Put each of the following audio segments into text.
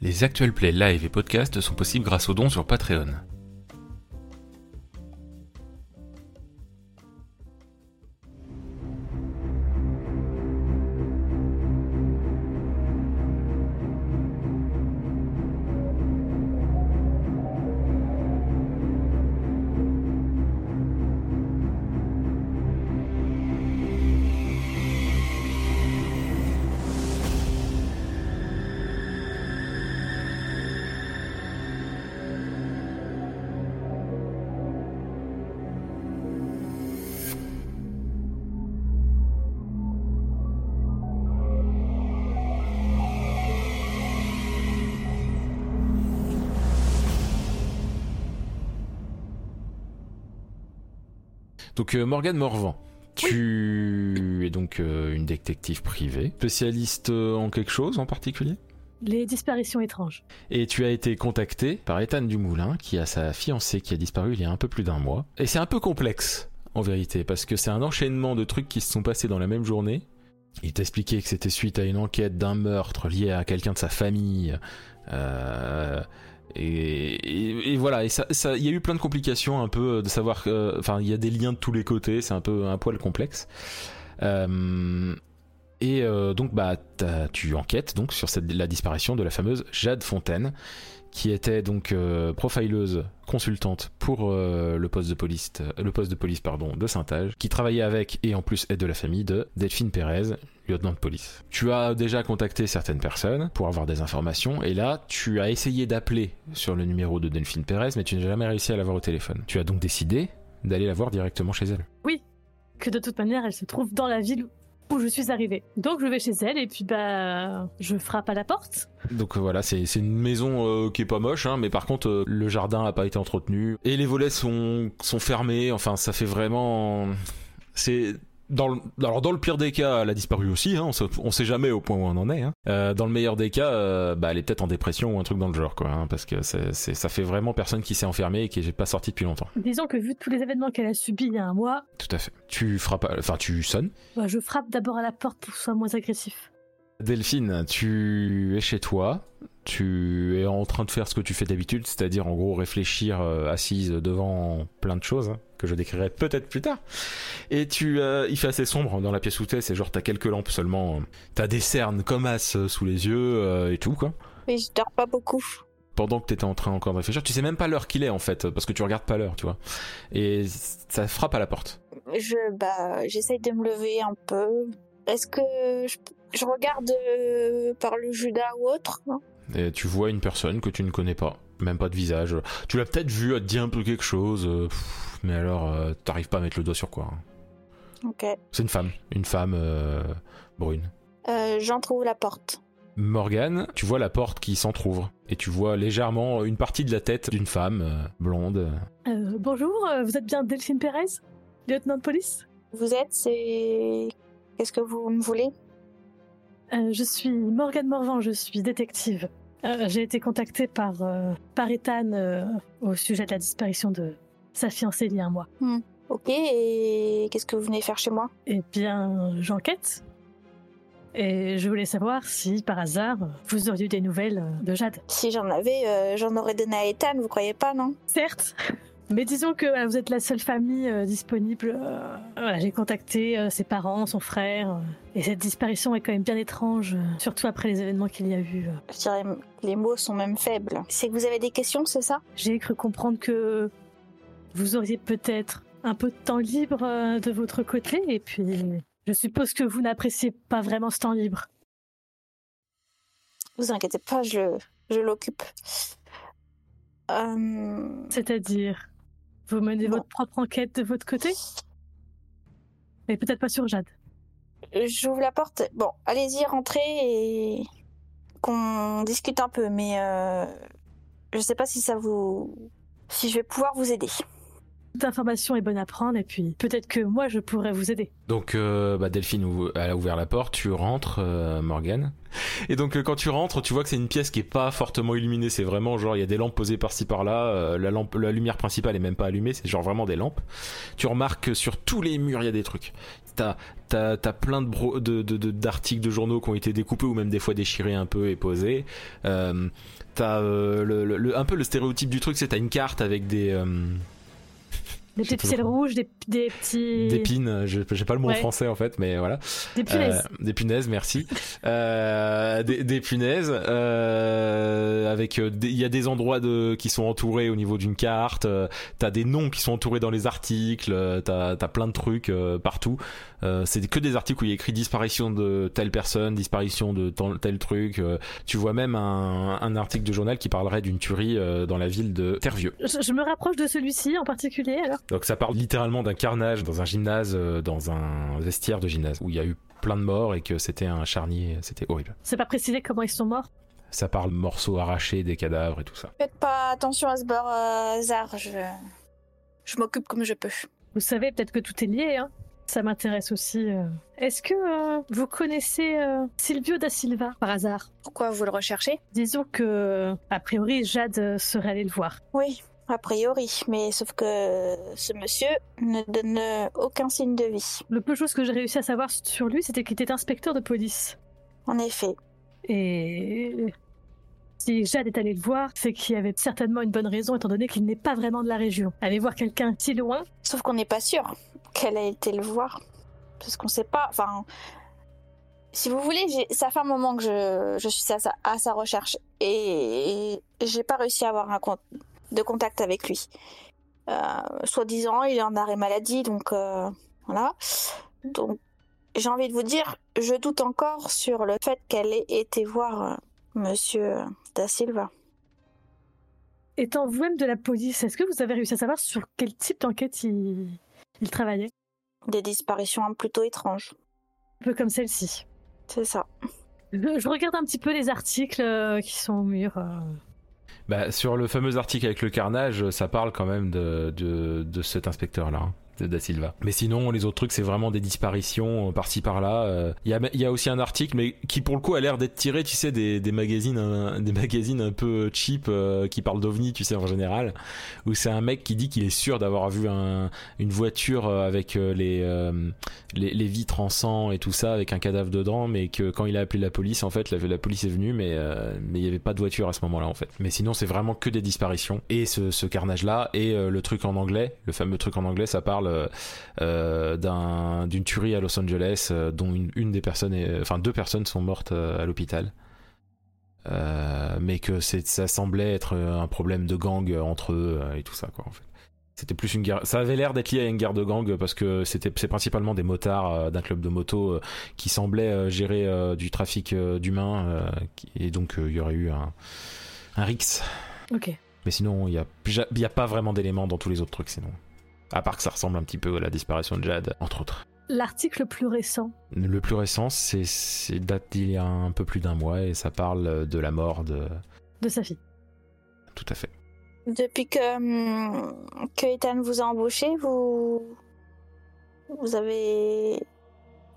Les actuels plays live et podcasts sont possibles grâce aux dons sur Patreon. Donc euh, Morgane Morvan, tu es donc euh, une détective privée, spécialiste euh, en quelque chose en particulier? Les disparitions étranges. Et tu as été contacté par Ethan Dumoulin, qui a sa fiancée qui a disparu il y a un peu plus d'un mois. Et c'est un peu complexe, en vérité, parce que c'est un enchaînement de trucs qui se sont passés dans la même journée. Il t'expliquait que c'était suite à une enquête d'un meurtre lié à quelqu'un de sa famille. Euh, et, voilà, et il y a eu plein de complications un peu de savoir, enfin, il y a des liens de tous les côtés, c'est un peu un poil complexe. Euh, et euh, donc, bah, tu enquêtes donc sur la disparition de la fameuse Jade Fontaine, qui était donc euh, profileuse consultante pour euh, le poste de police, le poste de police pardon de Saint-Age, qui travaillait avec et en plus est de la famille de Delphine Pérez, lieutenant de police. Tu as déjà contacté certaines personnes pour avoir des informations et là tu as essayé d'appeler sur le numéro de Delphine Pérez mais tu n'as jamais réussi à l'avoir au téléphone. Tu as donc décidé d'aller la voir directement chez elle. Oui, que de toute manière elle se trouve dans la ville où je suis arrivée. Donc je vais chez elle et puis bah je frappe à la porte. Donc voilà, c'est une maison euh, qui est pas moche, hein, mais par contre euh, le jardin a pas été entretenu et les volets sont sont fermés. Enfin, ça fait vraiment c'est dans le, alors dans le pire des cas, elle a disparu aussi. Hein, on, sait, jamais au point où on en est. Hein. Euh, dans le meilleur des cas, euh, bah, elle est peut-être en dépression ou un truc dans le genre, quoi. Hein, parce que c'est, ça fait vraiment personne qui s'est enfermé et qui n'est pas sorti depuis longtemps. Disons que vu tous les événements qu'elle a subis il y a un mois. Tout à fait. Tu frappes, enfin tu sonnes. Bah, je frappe d'abord à la porte pour que ce soit moins agressif. Delphine, tu es chez toi, tu es en train de faire ce que tu fais d'habitude, c'est-à-dire en gros réfléchir euh, assise devant plein de choses hein, que je décrirai peut-être plus tard. Et tu, euh, il fait assez sombre dans la pièce où t'es, c'est genre t'as quelques lampes seulement, t'as des cernes comme as euh, sous les yeux et tout quoi. Mais je dors pas beaucoup. Pendant que t'étais en train encore de réfléchir, tu sais même pas l'heure qu'il est en fait, parce que tu regardes pas l'heure, tu vois. Et ça frappe à la porte. Je, bah, j'essaye de me lever un peu. Est-ce que je, je regarde par le Judas ou autre et tu vois une personne que tu ne connais pas, même pas de visage. Tu l'as peut-être vu, elle te dit un peu quelque chose, euh, mais alors euh, t'arrives pas à mettre le doigt sur quoi. Hein. Ok. C'est une femme, une femme euh, brune. J'entrouvre la porte. Morgane, tu vois la porte qui s'entrouvre et tu vois légèrement une partie de la tête d'une femme blonde. bonjour, vous êtes bien Delphine Pérez, lieutenant de police? Vous êtes, c'est. Qu'est-ce que vous me voulez? Je suis Morgane Morvan, je suis détective. Euh, j'ai été contactée par, euh, par Ethan euh, au sujet de la disparition de sa fiancée il y a un mois. Hmm. Ok, et qu'est-ce que vous venez faire chez moi? Eh bien, j'enquête. Et je voulais savoir si, par hasard, vous auriez eu des nouvelles de Jade. Si j'en avais, j'en aurais donné à Ethan, vous croyez pas, non? Certes mais disons que vous êtes la seule famille euh, disponible. Euh, voilà, j'ai contacté euh, ses parents, son frère, et cette disparition est quand même bien étrange, surtout après les événements qu'il y a eu. Je dirais les mots sont même faibles. C'est que vous avez des questions, c'est ça? J'ai cru comprendre que vous auriez peut-être un peu de temps libre de votre côté, et puis je suppose que vous n'appréciez pas vraiment ce temps libre. Vous inquiétez pas, je, je l'occupe. C'est-à-dire vous menez votre propre enquête de votre côté? Mais peut-être pas sur Jade. J'ouvre la porte. Bon, allez-y, rentrez et qu'on discute un peu, mais euh, je sais pas si ça vous. si je vais pouvoir vous aider. Toute information est bonne à prendre et puis peut-être que moi je pourrais vous aider. Donc euh, bah Delphine elle a ouvert la porte, tu rentres euh, Morgane. Et donc euh, quand tu rentres, tu vois que c'est une pièce qui est pas fortement illuminée, c'est vraiment genre il y a des lampes posées par-ci par-là, la lampe la lumière principale est même pas allumée, c'est genre vraiment des lampes. Tu remarques que sur tous les murs il y a des trucs. t'as t'as t'as plein de bro- de de- de- d'articles de, journaux qui ont été découpés ou même des fois déchirés un peu et posés. Euh, t'as euh, le, le- le- un peu le stéréotype du truc, c'est t'as une carte avec des euh, Des petites ficelles rouges, des, des petits. des pins. J'ai j'ai pas le mot en français en fait, mais voilà. Des punaises. Euh, des punaises, merci. Euh, des, des punaises. euh, avec euh, il y a des endroits de qui sont entourés au niveau d'une carte. euh, T'as des noms qui sont entourés dans les articles. euh, T'as as plein de trucs euh, partout. Euh, c'est que des articles où il y a écrit disparition de telle personne, disparition de tel, tel truc. euh, tu vois même un, un article de journal qui parlerait d'une tuerie euh, dans la ville de Tervieux. Je, je me rapproche de celui-ci en particulier alors. Donc ça parle littéralement d'un carnage dans un gymnase, euh, dans un vestiaire de gymnase, où il y a eu plein de morts et que c'était un charnier, c'était horrible. C'est pas précisé comment ils sont morts. Ça parle morceaux arrachés des cadavres et tout ça. Faites pas attention à ce bazar, je, je m'occupe comme je peux. Vous savez, peut-être que tout est lié, hein. Ça m'intéresse aussi. euh. Est-ce que euh, vous connaissez euh, Silvio da Silva par hasard? Pourquoi vous le recherchez? Disons que, a priori, Jade euh, serait allée le voir. Oui, a priori, mais sauf que ce monsieur ne donne aucun signe de vie. Le peu de choses que j'ai réussi à savoir sur lui, c'était qu'il était inspecteur de police. En effet, Et si Jade est allée le voir, c'est qu'il y avait certainement une bonne raison, étant donné qu'il n'est pas vraiment de la région. Aller voir quelqu'un si loin, sauf qu'on n'est pas sûr qu'elle a été le voir. Parce qu'on sait pas, enfin... Si vous voulez, ça fait un moment que je, suis à sa, recherche et j'ai pas réussi à avoir un de contact avec lui. Euh, Soi-disant, il est en arrêt maladie, donc euh, voilà. Donc, j'ai envie de vous dire, je doute encore sur le fait qu'elle ait été voir euh, Monsieur Da Silva. étant vous-même de la police, est-ce que vous avez réussi à savoir sur quel type d'enquête il... il travaillait Des disparitions plutôt étranges. Un peu comme celle-ci. C'est ça. Je, je regarde un petit peu les articles euh, qui sont au mur. euh. Bah, sur le fameux article avec le carnage, ça parle quand même de, de, de cet inspecteur-là. De Silva. Mais sinon, les autres trucs, c'est vraiment des disparitions euh, par-ci par-là. euh. Il y, a, aussi un article, mais qui pour le coup a l'air d'être tiré, tu sais, des, magazines, un, des magazines un peu cheap euh, qui parlent d'ovnis, tu sais, en général, où c'est un mec qui dit qu'il est sûr d'avoir vu un, une voiture euh, avec euh, les, euh, les vitres en sang et tout ça, avec un cadavre dedans, mais que quand il a appelé la police, en fait, la, police est venue, mais euh, mais il y avait pas de voiture à ce moment-là, en fait. Mais sinon, c'est vraiment que des disparitions et ce, carnage-là et euh, le truc en anglais, le fameux truc en anglais, ça parle euh, d'un- d'une tuerie à Los Angeles euh, dont une, une des personnes, est- enfin deux personnes sont mortes euh, à l'hôpital. Mais que c'est- ça semblait être un problème de gang entre eux et tout ça quoi en fait. C'était plus une guerre. Ça avait l'air d'être lié à une guerre de gang parce que c'était c'est principalement des motards euh, d'un club de moto euh, qui semblaient euh, gérer du trafic d'humains et donc il y aurait eu un un rix. Ok. Mais sinon il y a il y a pas vraiment d'éléments dans tous les autres trucs sinon. À part que ça ressemble un petit peu à la disparition de Jade entre autres. L'article le plus récent. Le plus récent c'est c'est date d'il y a un peu plus d'un mois et ça parle de la mort de de sa fille. tout à fait. Depuis que, hum, que Ethan vous a embauché, vous. Vous avez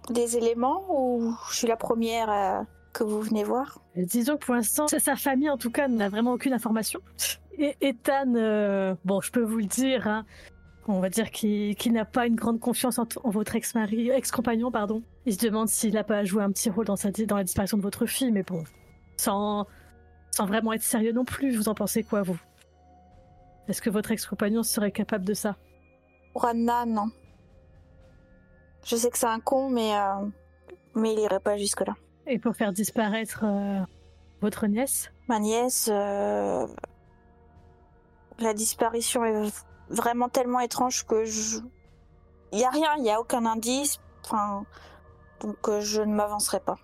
des éléments ou je suis la première euh, que vous venez voir? Euh, Disons que pour l'instant, sa- sa famille en tout cas n'a vraiment aucune information. Et Ethan, euh, bon, je peux vous le dire, hein, on va dire qu'il n'a pas une grande confiance en, en votre ex-mari, ex-compagnon, pardon. Il se demande s'il n'a pas joué un petit rôle dans, sa, dans la disparition de votre fille, mais bon, sans, sans vraiment être sérieux non plus. Vous en pensez quoi, vous? Est-ce que votre ex-compagnon serait capable de ça? Pour Anna, non. Je sais que c'est un con, mais. euh, mais il irait pas jusque-là. Et pour faire disparaître euh, votre nièce? Ma nièce. euh, La disparition est vraiment tellement étrange que je. Il y a rien, il y a aucun indice. Enfin. Donc euh, je ne m'avancerai pas.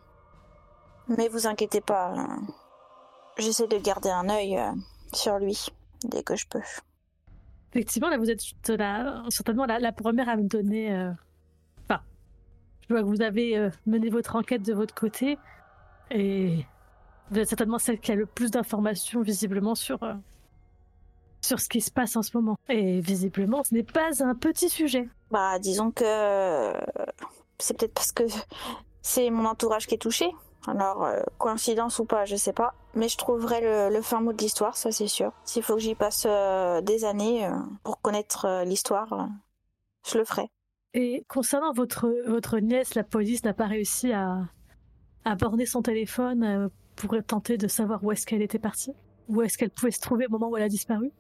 Mais vous inquiétez pas. euh, J'essaie de garder un œil euh, sur lui dès que je peux. Effectivement, là, vous êtes certainement la, la première à me donner. Enfin, je vois que vous avez mené votre enquête de votre côté et vous êtes certainement celle qui a le plus d'informations visiblement sur sur ce qui se passe en ce moment. Et visiblement, ce n'est pas un petit sujet. Bah, disons que euh, c'est peut-être parce que c'est mon entourage qui est touché. Alors, euh, coïncidence ou pas, je sais pas. Mais je trouverai le, le fin mot de l'histoire, ça c'est sûr. S'il faut que j'y passe euh, des années euh, pour connaître l'histoire, je le ferai. Et concernant votre, votre nièce, la police n'a pas réussi à, à borner son téléphone pour tenter de savoir où est-ce qu'elle était partie? Où est-ce qu'elle pouvait se trouver au moment où elle a disparu?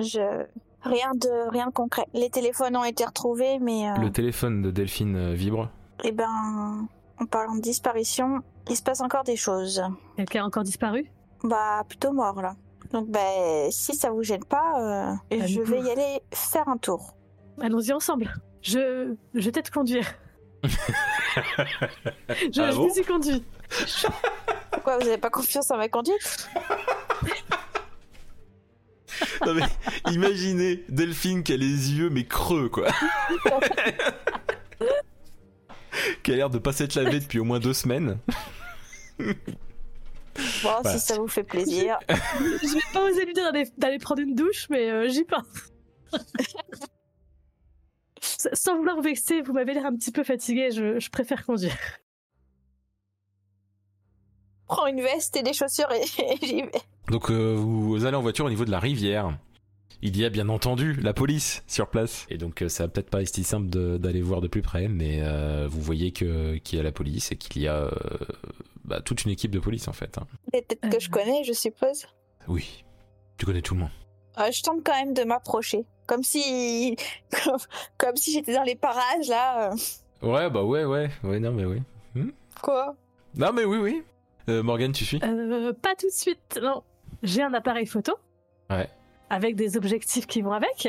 Je rien de rien de concret. Les téléphones ont été retrouvés, mais euh, Le téléphone de Delphine euh, vibre? eh ben, en parlant de disparition, il se passe encore des choses. Quelqu'un a encore disparu? Bah plutôt mort là. Donc ben si ça vous gêne pas, euh, Bah, je vais y aller faire un tour. Allons-y ensemble. Je, je t'aide conduire. je, Ah je bon? conduis. Pourquoi vous avez pas confiance en ma conduite? Non mais imaginez Delphine qui a les yeux mais creux quoi. qui a l'air de pas s'être lavée depuis au moins deux semaines. Bon, Voilà. si ça vous fait plaisir. Je vais pas oser lui dire d'aller, prendre une douche, mais euh, j'y pense. Sans vouloir vous vexer, vous m'avez l'air un petit peu fatigué, je, je préfère conduire. Prends une veste et des chaussures et, et j'y vais. Donc euh, vous allez en voiture au niveau de la rivière. Il y a bien entendu la police sur place. Et donc euh, ça va peut-être pas être si simple d'aller voir de plus près, mais euh, vous voyez que qu'il y a la police et qu'il y a euh, bah, toute une équipe de police en fait. hein. Des têtes que je connais, je suppose. Oui, tu connais tout le monde. Euh, je tente quand même de m'approcher. Comme si. Comme, comme si j'étais dans les parages là. Ouais, bah ouais, ouais, ouais, non mais oui. Quoi? Non mais oui, oui. Euh, Morgane, tu suis? Euh, pas tout de suite, non. J'ai un appareil photo. Ouais. Avec des objectifs qui vont avec.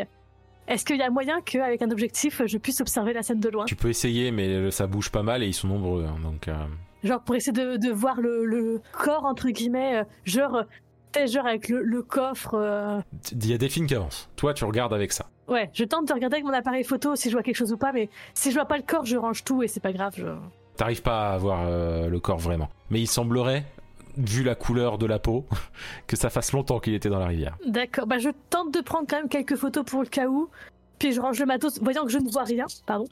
Est-ce qu'il y a moyen qu'avec un objectif, je puisse observer la scène de loin? Tu peux essayer, mais ça bouge pas mal et ils sont nombreux, hein, donc. euh, Genre pour essayer de, de voir le, le corps, entre guillemets, euh, genre, genre avec le, le coffre. Il y a Delphine qui avance. Toi, tu regardes avec ça. Ouais, je tente de regarder avec mon appareil photo si je vois quelque chose ou pas, mais si je vois pas le corps, je range tout et c'est pas grave. Je... T'arrives pas à voir euh, le corps vraiment. Mais il semblerait, vu la couleur de la peau, que ça fasse longtemps qu'il était dans la rivière. D'accord, bah je tente de prendre quand même quelques photos pour le cas où, puis je range le matos, voyant que je ne vois rien, pardon,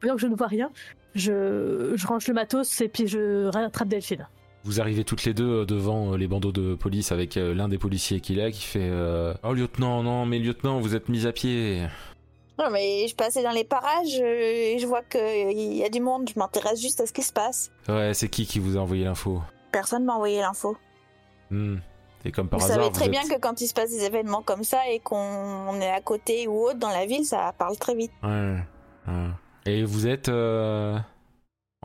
voyant que je ne vois rien, je, je range le matos et puis je rattrape Delphine. Vous arrivez toutes les deux euh, devant euh, les bandeaux de police avec l'un des policiers qui est là qui fait euh, Oh lieutenant, non mais lieutenant, vous êtes mis à pied. Non, mais je passais dans les parages euh, et je vois qu'il y a du monde. Je m'intéresse juste à ce qui se passe. Ouais, c'est qui qui vous a envoyé l'info? Personne m'a envoyé l'info. Hmm. Et comme par Vous hasard, savez très vous bien que quand il se passe des événements comme ça et qu'on est à côté ou autre dans la ville, ça parle très vite. Ouais, ouais. Et vous êtes... euh,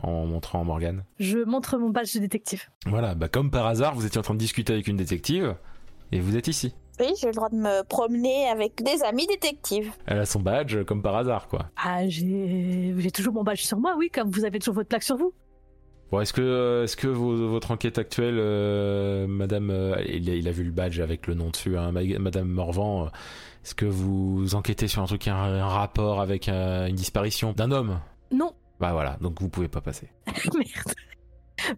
En montrant Morgane? Je montre mon badge de détective. Voilà, bah comme par hasard, vous étiez en train de discuter avec une détective et vous êtes ici. Oui, j'ai le droit de me promener avec des amis détectives. Elle a son badge comme par hasard, quoi. Ah, j'ai j'ai toujours mon badge sur moi, oui, comme vous avez toujours votre plaque sur vous. Bon, est-ce que, est-ce que vos- votre enquête actuelle, euh, Madame, euh, il, a, il a vu le badge avec le nom dessus, hein, Ma- Madame Morvan, euh, est-ce que vous enquêtez sur un truc, un, un rapport avec euh, une disparition d'un homme? Non, Bah voilà, donc vous pouvez pas passer. merde.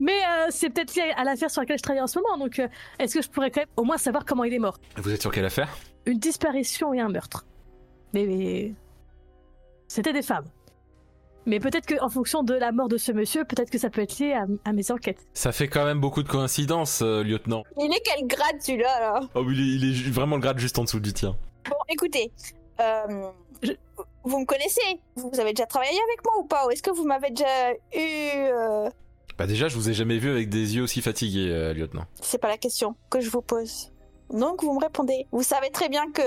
Mais euh, c'est peut-être lié à l'affaire sur laquelle je travaille en ce moment, donc euh, est-ce que je pourrais quand même au moins savoir comment il est mort? Vous êtes sur quelle affaire? Une disparition et un meurtre. Mais, mais... c'était des femmes. Mais peut-être qu'en fonction de la mort de ce monsieur, peut-être que ça peut être lié à, à mes enquêtes. Ça fait quand même beaucoup de coïncidences, euh, lieutenant. Il est quel grade celui-là là Oh, il est, il est vraiment le grade juste en dessous du tien. Bon, écoutez, euh, Je- vous me connaissez Vous avez déjà travaillé avec moi ou pas? Ou est-ce que vous m'avez déjà eu euh, Bah déjà, je vous ai jamais vu avec des yeux aussi fatigués, euh, lieutenant. C'est pas la question que je vous pose. Donc vous me répondez. Vous savez très bien que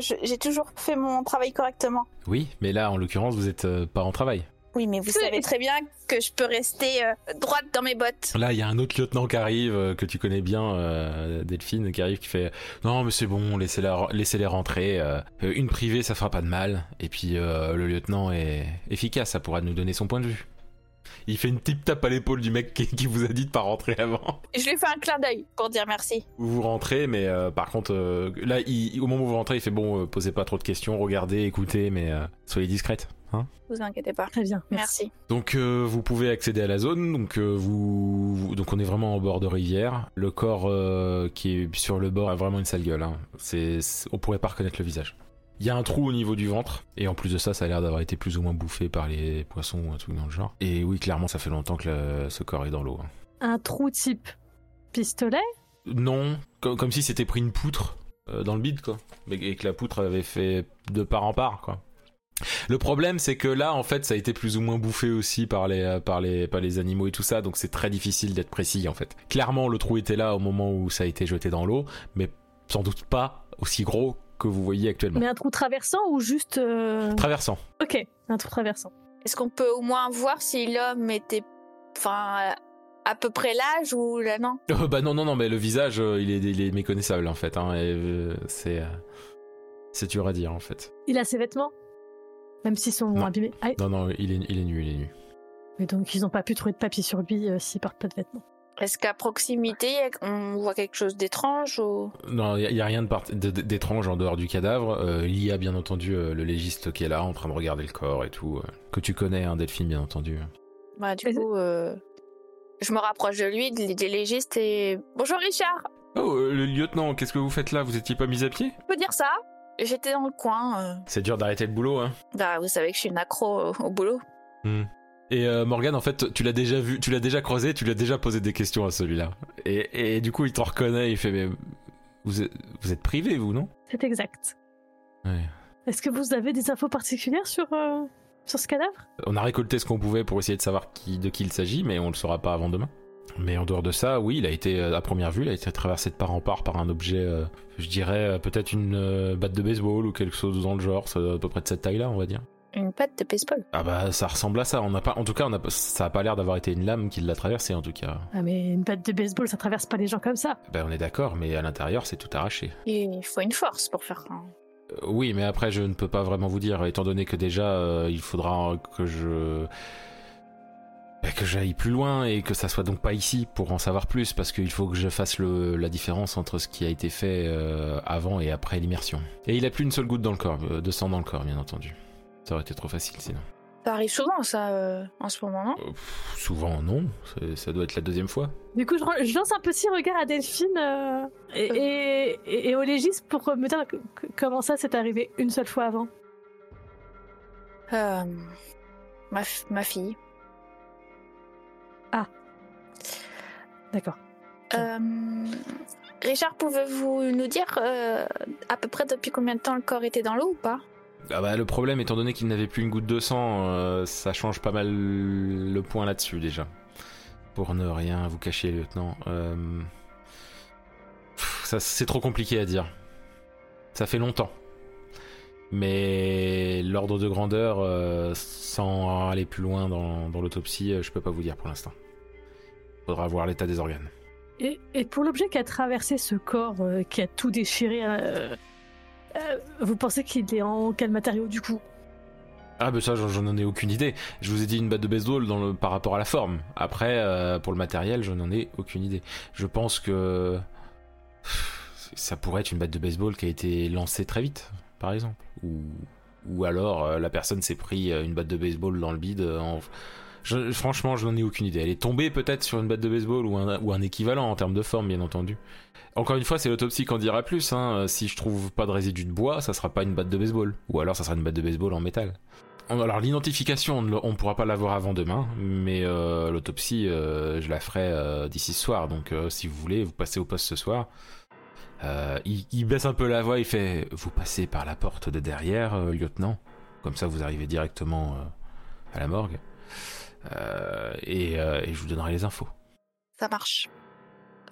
j'ai toujours fait mon travail correctement. Oui, mais là, en l'occurrence, vous êtes euh, pas en travail. Oui, mais vous savez très bien que je peux rester euh, droite dans mes bottes. Là, il y a un autre lieutenant qui arrive, euh, que tu connais bien, euh, Delphine, qui arrive, qui fait Non, mais c'est bon, laissez-la- laissez-les rentrer. une privée, ça fera pas de mal. Et puis, le lieutenant est efficace, ça pourra nous donner son point de vue. Il fait une petite tape à l'épaule du mec qui, qui vous a dit de pas rentrer avant. Je lui fais un clin d'œil pour dire merci. Vous vous rentrez, mais euh, par contre, euh, là, il- au moment où vous rentrez, il fait Bon, euh, posez pas trop de questions, regardez, écoutez, mais euh, soyez discrète. Hein Vous inquiétez pas. Très bien, merci. Donc euh, vous pouvez accéder à la zone. Donc euh, vous, vous- donc on est vraiment en bord de rivière. Le corps euh, qui est sur le bord a vraiment une sale gueule. Hein. C'est- on pourrait pas reconnaître le visage. Il y a un trou au niveau du ventre et en plus de ça, ça a l'air d'avoir été plus ou moins bouffé par les poissons ou un truc dans le genre. Et oui, clairement, ça fait longtemps que le- ce corps est dans l'eau. hein. Un trou type pistolet? Non, co- comme si c'était pris une poutre euh, dans le bide quoi, Mais- et que la poutre avait fait de part en part quoi. Le problème, c'est que là, en fait, ça a été plus ou moins bouffé aussi par les, euh, par les, par les animaux et tout ça, donc c'est très difficile d'être précis, en fait. Clairement, le trou était là au moment où ça a été jeté dans l'eau, mais sans doute pas aussi gros que vous voyez actuellement. Mais un trou traversant ou juste. euh, Traversant. Ok, un trou traversant. Est-ce qu'on peut au moins voir si l'homme était, enfin, à peu près l'âge ou là non? Euh, bah non, non, non, mais le visage, euh, il, est, il est méconnaissable, en fait. Hein, euh, c'est, euh, c'est dur à dire, en fait. Il a ses vêtements? Même s'ils sont Non. abîmés? Ah, Non, non, il est, il est nu, il est nu. mais donc ils n'ont pas pu trouver de papier sur lui euh, s'il porte pas de vêtements. Est-ce qu'à proximité, on voit quelque chose d'étrange ou? Non, il n'y a, rien d'étrange en dehors du cadavre. Euh, il y a bien entendu euh, le légiste qui est là en train de regarder le corps et tout. euh, que tu connais, hein, Delphine, bien entendu. Bah, du coup, euh, je me rapproche de lui, des des légistes et bonjour Richard. Oh, euh, le lieutenant, qu'est-ce que vous faites là? Vous étiez pas mis à pied? On peut dire ça J'étais dans le coin. euh. C'est dur d'arrêter le boulot, hein. Bah, vous savez que je suis une accro au, au boulot. Et euh, Morgan, en fait, tu l'as déjà vu, tu l'as déjà croisé, tu lui as déjà posé des questions à celui-là. Et, et du coup, il te reconnaît, il fait mais vous êtes, vous êtes privé, vous, non? C'est exact. Ouais. Est-ce que vous avez des infos particulières sur, euh, sur ce cadavre? On a récolté ce qu'on pouvait pour essayer de savoir qui, de qui il s'agit, mais on le saura pas avant demain. Mais en dehors de ça, oui, il a été, euh, à première vue, il a été traversé de part en part par un objet, euh, je dirais peut-être une batte de baseball ou quelque chose dans le genre, à peu près de cette taille-là, on va dire. Une patte de baseball. Ah bah ça ressemble à ça. On n'a pas, en tout cas, on a, pas- ça a pas l'air d'avoir été une lame qui l'a traversé en tout cas. Ah mais une batte de baseball, ça traverse pas les gens comme ça. Ben on est d'accord, mais à l'intérieur c'est tout arraché. Il faut une force pour faire un. Euh, oui, mais après je ne peux pas vraiment vous dire, étant donné que déjà euh, il faudra que je ben, que j'aille plus loin et que ça soit donc pas ici pour en savoir plus, parce qu'il faut que je fasse le, la différence entre ce qui a été fait euh, avant et après l'immersion. Et il a plus une seule goutte dans le corps, de sang dans le corps, bien entendu. Ça aurait été trop facile sinon. Ça arrive souvent, ça, euh, en ce moment, non? Euh, pff, souvent non, ça doit être la deuxième fois. Du coup, je, lance un petit regard à Delphine euh, et, et, et- et au légiste pour me dire que- que- comment ça s'est arrivé une seule fois avant. Euh, ma, ma fille. D'accord. Euh, Richard, pouvez-vous nous dire euh, à peu près depuis combien de temps le corps était dans l'eau ou pas? Ah bah, le problème, étant donné qu'il n'avait plus une goutte de sang, euh, ça change pas mal le point là-dessus déjà. Pour ne rien vous cacher, lieutenant. Euh, ça, c'est trop compliqué à dire. Ça fait longtemps. Mais l'ordre de grandeur, euh, sans aller plus loin dans, l'autopsie, je peux pas vous dire pour l'instant. Faudra voir l'état des organes. Et, pour l'objet qui a traversé ce corps, qui a tout déchiré, euh, vous pensez qu'il est en quel matériau du coup? Ah bah ça j'en ai aucune idée. Je vous ai dit une batte de baseball dans le, par rapport à la forme. Après euh, pour le matériel je n'en ai aucune idée. Je pense que ça pourrait être une batte de baseball qui a été lancée très vite par exemple. Ou, alors euh, la personne s'est pris une batte de baseball dans le bide. en... Franchement je n'en ai aucune idée. Elle est tombée peut-être sur une batte de baseball ou un, équivalent en termes de forme bien entendu. Encore une fois, c'est l'autopsie qui en dira plus. Hein. Si je trouve pas de résidus de bois, ça sera pas une batte de baseball. Ou alors ça sera une batte de baseball en métal. Alors l'identification, on pourra pas l'avoir avant demain, mais euh, l'autopsie, euh, je la ferai euh, d'ici ce soir. Donc si vous voulez, vous passez au poste ce soir. Il, il baisse un peu la voix, il fait Vous passez par la porte de derrière, lieutenant. Comme ça, vous arrivez directement à la morgue. Euh, et, euh, et je vous donnerai les infos. Ça marche.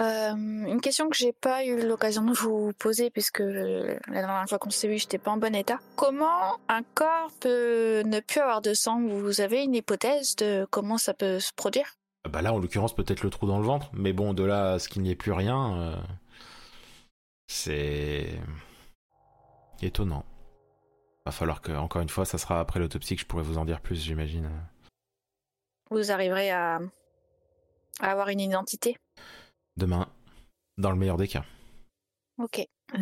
Euh, une question que j'ai pas eu l'occasion de vous poser puisque la dernière fois qu'on s'est vu, j'étais pas en bon état. Comment un corps peut ne plus avoir de sang? Vous avez une hypothèse de comment ça peut se produire? Bah là, en l'occurrence, peut-être le trou dans le ventre, mais bon, de là à ce qu'il n'y ait plus rien, euh, c'est étonnant. Va falloir que, encore une fois, ça sera après l'autopsie que je pourrai vous en dire plus, j'imagine. Vous arriverez à, à avoir une identité Demain, dans le meilleur des cas. Ok. Euh,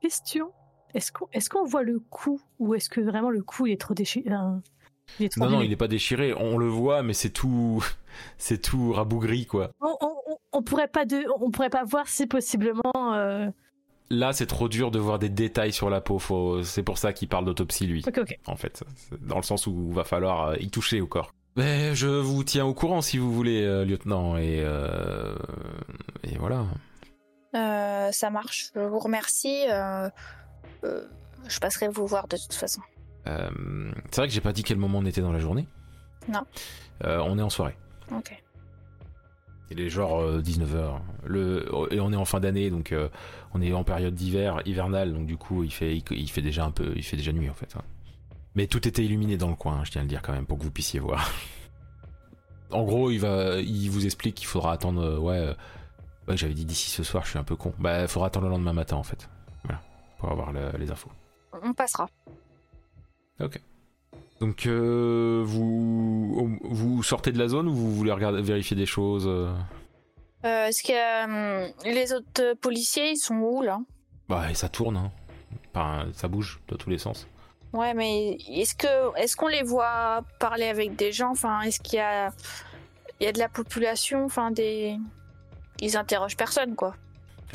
Question est-ce qu'on est voit le cou ou est-ce que vraiment le cou il est trop déchiré euh, il est trop Non, non, il n'est pas déchiré. On le voit, mais c'est tout, c'est tout rabougri, quoi. on, on- pourrait pas de, on pourrait pas voir si possiblement. euh, Là, c'est trop dur de voir des détails sur la peau. Faut... C'est pour ça qu'il parle d'autopsie, lui. Ok, ok. en fait, dans le sens où il va falloir euh, y toucher au corps. Mais je vous tiens au courant si vous voulez, euh, lieutenant, et, euh, et voilà. Euh, ça marche. Je vous remercie. je passerai vous voir de toute façon. C'est vrai que j'ai pas dit quel moment on était dans la journée. Non. On est en soirée. Ok. Il est genre 19h. Le, et on est en fin d'année, donc on est en période d'hiver, hivernale, donc du coup il fait, il, il fait déjà un peu, il fait déjà nuit en fait. hein. Mais tout était illuminé dans le coin, je tiens à le dire quand même, pour que vous puissiez voir. en gros, il va, il vous explique qu'il faudra attendre, euh, ouais, euh, ouais j'avais dit d'ici ce soir, je suis un peu con. Bah, il faudra attendre le lendemain matin en fait, voilà, pour avoir le- les infos. On passera. Donc euh, vous, vous sortez de la zone ou vous voulez regarder, vérifier des choses Est-ce que euh, les autres policiers, ils sont où là? Bah, et ça tourne, hein. Enfin, ça bouge dans tous les sens. Ouais, mais est-ce que est-ce qu'on les voit parler avec des gens? Enfin, est-ce qu'il y a il y a de la population? Enfin, des ils interrogent personne quoi.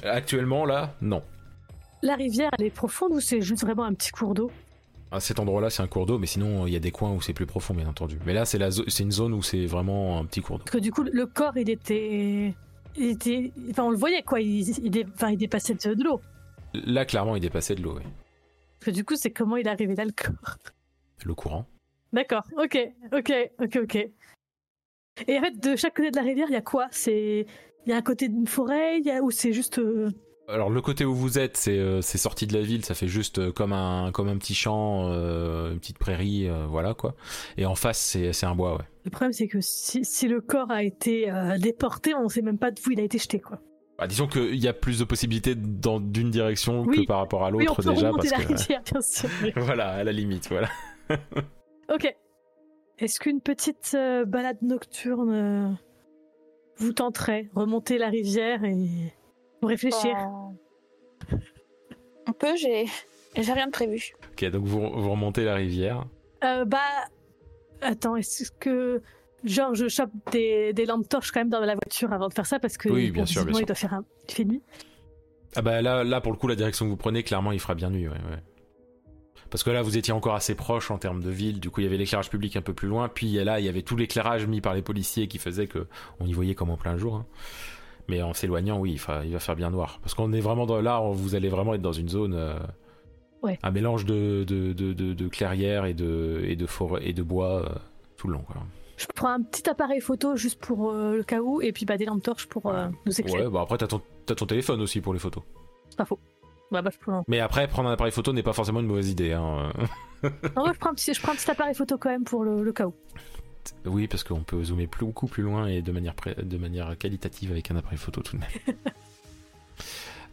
Actuellement, là, non. La rivière, elle est profonde ou c'est juste vraiment un petit cours d'eau? À cet endroit-là, c'est un cours d'eau, mais sinon, il y a des coins où c'est plus profond, bien entendu. Mais là, c'est la zo- c'est une zone où c'est vraiment un petit cours d'eau. Parce que du coup, le corps, il était. Il était... Enfin, on le voyait quoi, il, il, dé- enfin, il dépassait de, de l'eau. Là, clairement, il dépassait de l'eau, oui. Que du coup, c'est comment il est arrivé là le corps. Le courant. D'accord, ok, ok, ok, ok. Et en fait, de chaque côté de la rivière, il y a quoi? C'est. Il y a un côté d'une forêt, il y a... ou c'est juste. euh, Alors, le côté où vous êtes, c'est euh, c'est sorti de la ville, ça fait juste euh, comme un, comme un petit champ, une petite prairie, voilà, quoi. Et en face, c'est un bois, ouais. Le problème, c'est que si, si le corps a été déporté, on sait même pas d'où il a été jeté, quoi. Bah, disons qu'il y a plus de possibilités dans d'une direction Oui. que par rapport à Oui, on l'autre, peut déjà, remonter parce la que... rivière, bien sûr. voilà, à la limite, voilà. Ok. Est-ce qu'une petite euh, balade nocturne euh, vous tenterait Remonter la rivière et vous réfléchir? Euh, On peut, j'ai j'ai rien de prévu. Ok, donc vous, vous remontez la rivière. Euh, Bah. Attends, est-ce que. Genre, je chope des, des lampes torches quand même dans la voiture avant de faire ça parce que. Oui, bien sûr, bien visiblement, sûr. il doit faire un. Il fait nuit. Ah bah là, là pour le coup, la direction que vous prenez, clairement, il fera bien nuit, ouais, ouais. Parce que là, vous étiez encore assez proche en termes de ville. Du coup, il y avait l'éclairage public un peu plus loin. Puis là, il y avait tout l'éclairage mis par les policiers qui faisait que on y voyait comme en plein jour. hein. Mais en s'éloignant, oui, il, fera- il va faire bien noir. Parce qu'on est vraiment dans là, on- vous allez vraiment être dans une zone. euh, Ouais. Un mélange de, de, de, de, de clairière et de, et de forêt et de bois euh, tout le long. Quoi. Je prends un petit appareil photo juste pour euh, le cas où et puis bah, des lampes torches pour euh, nous éclairer. Ouais, bah après, t'as ton, t'as ton téléphone aussi pour les photos. C'est pas faux. Bah, bah, je prends... Mais après, prendre un appareil photo n'est pas forcément une mauvaise idée. Hein. Non, je, prends un petit, je prends un petit appareil photo quand même pour le, le cas où. Oui, parce qu'on peut zoomer plus, beaucoup plus loin et de manière, pré- de manière qualitative avec un appareil photo tout de même.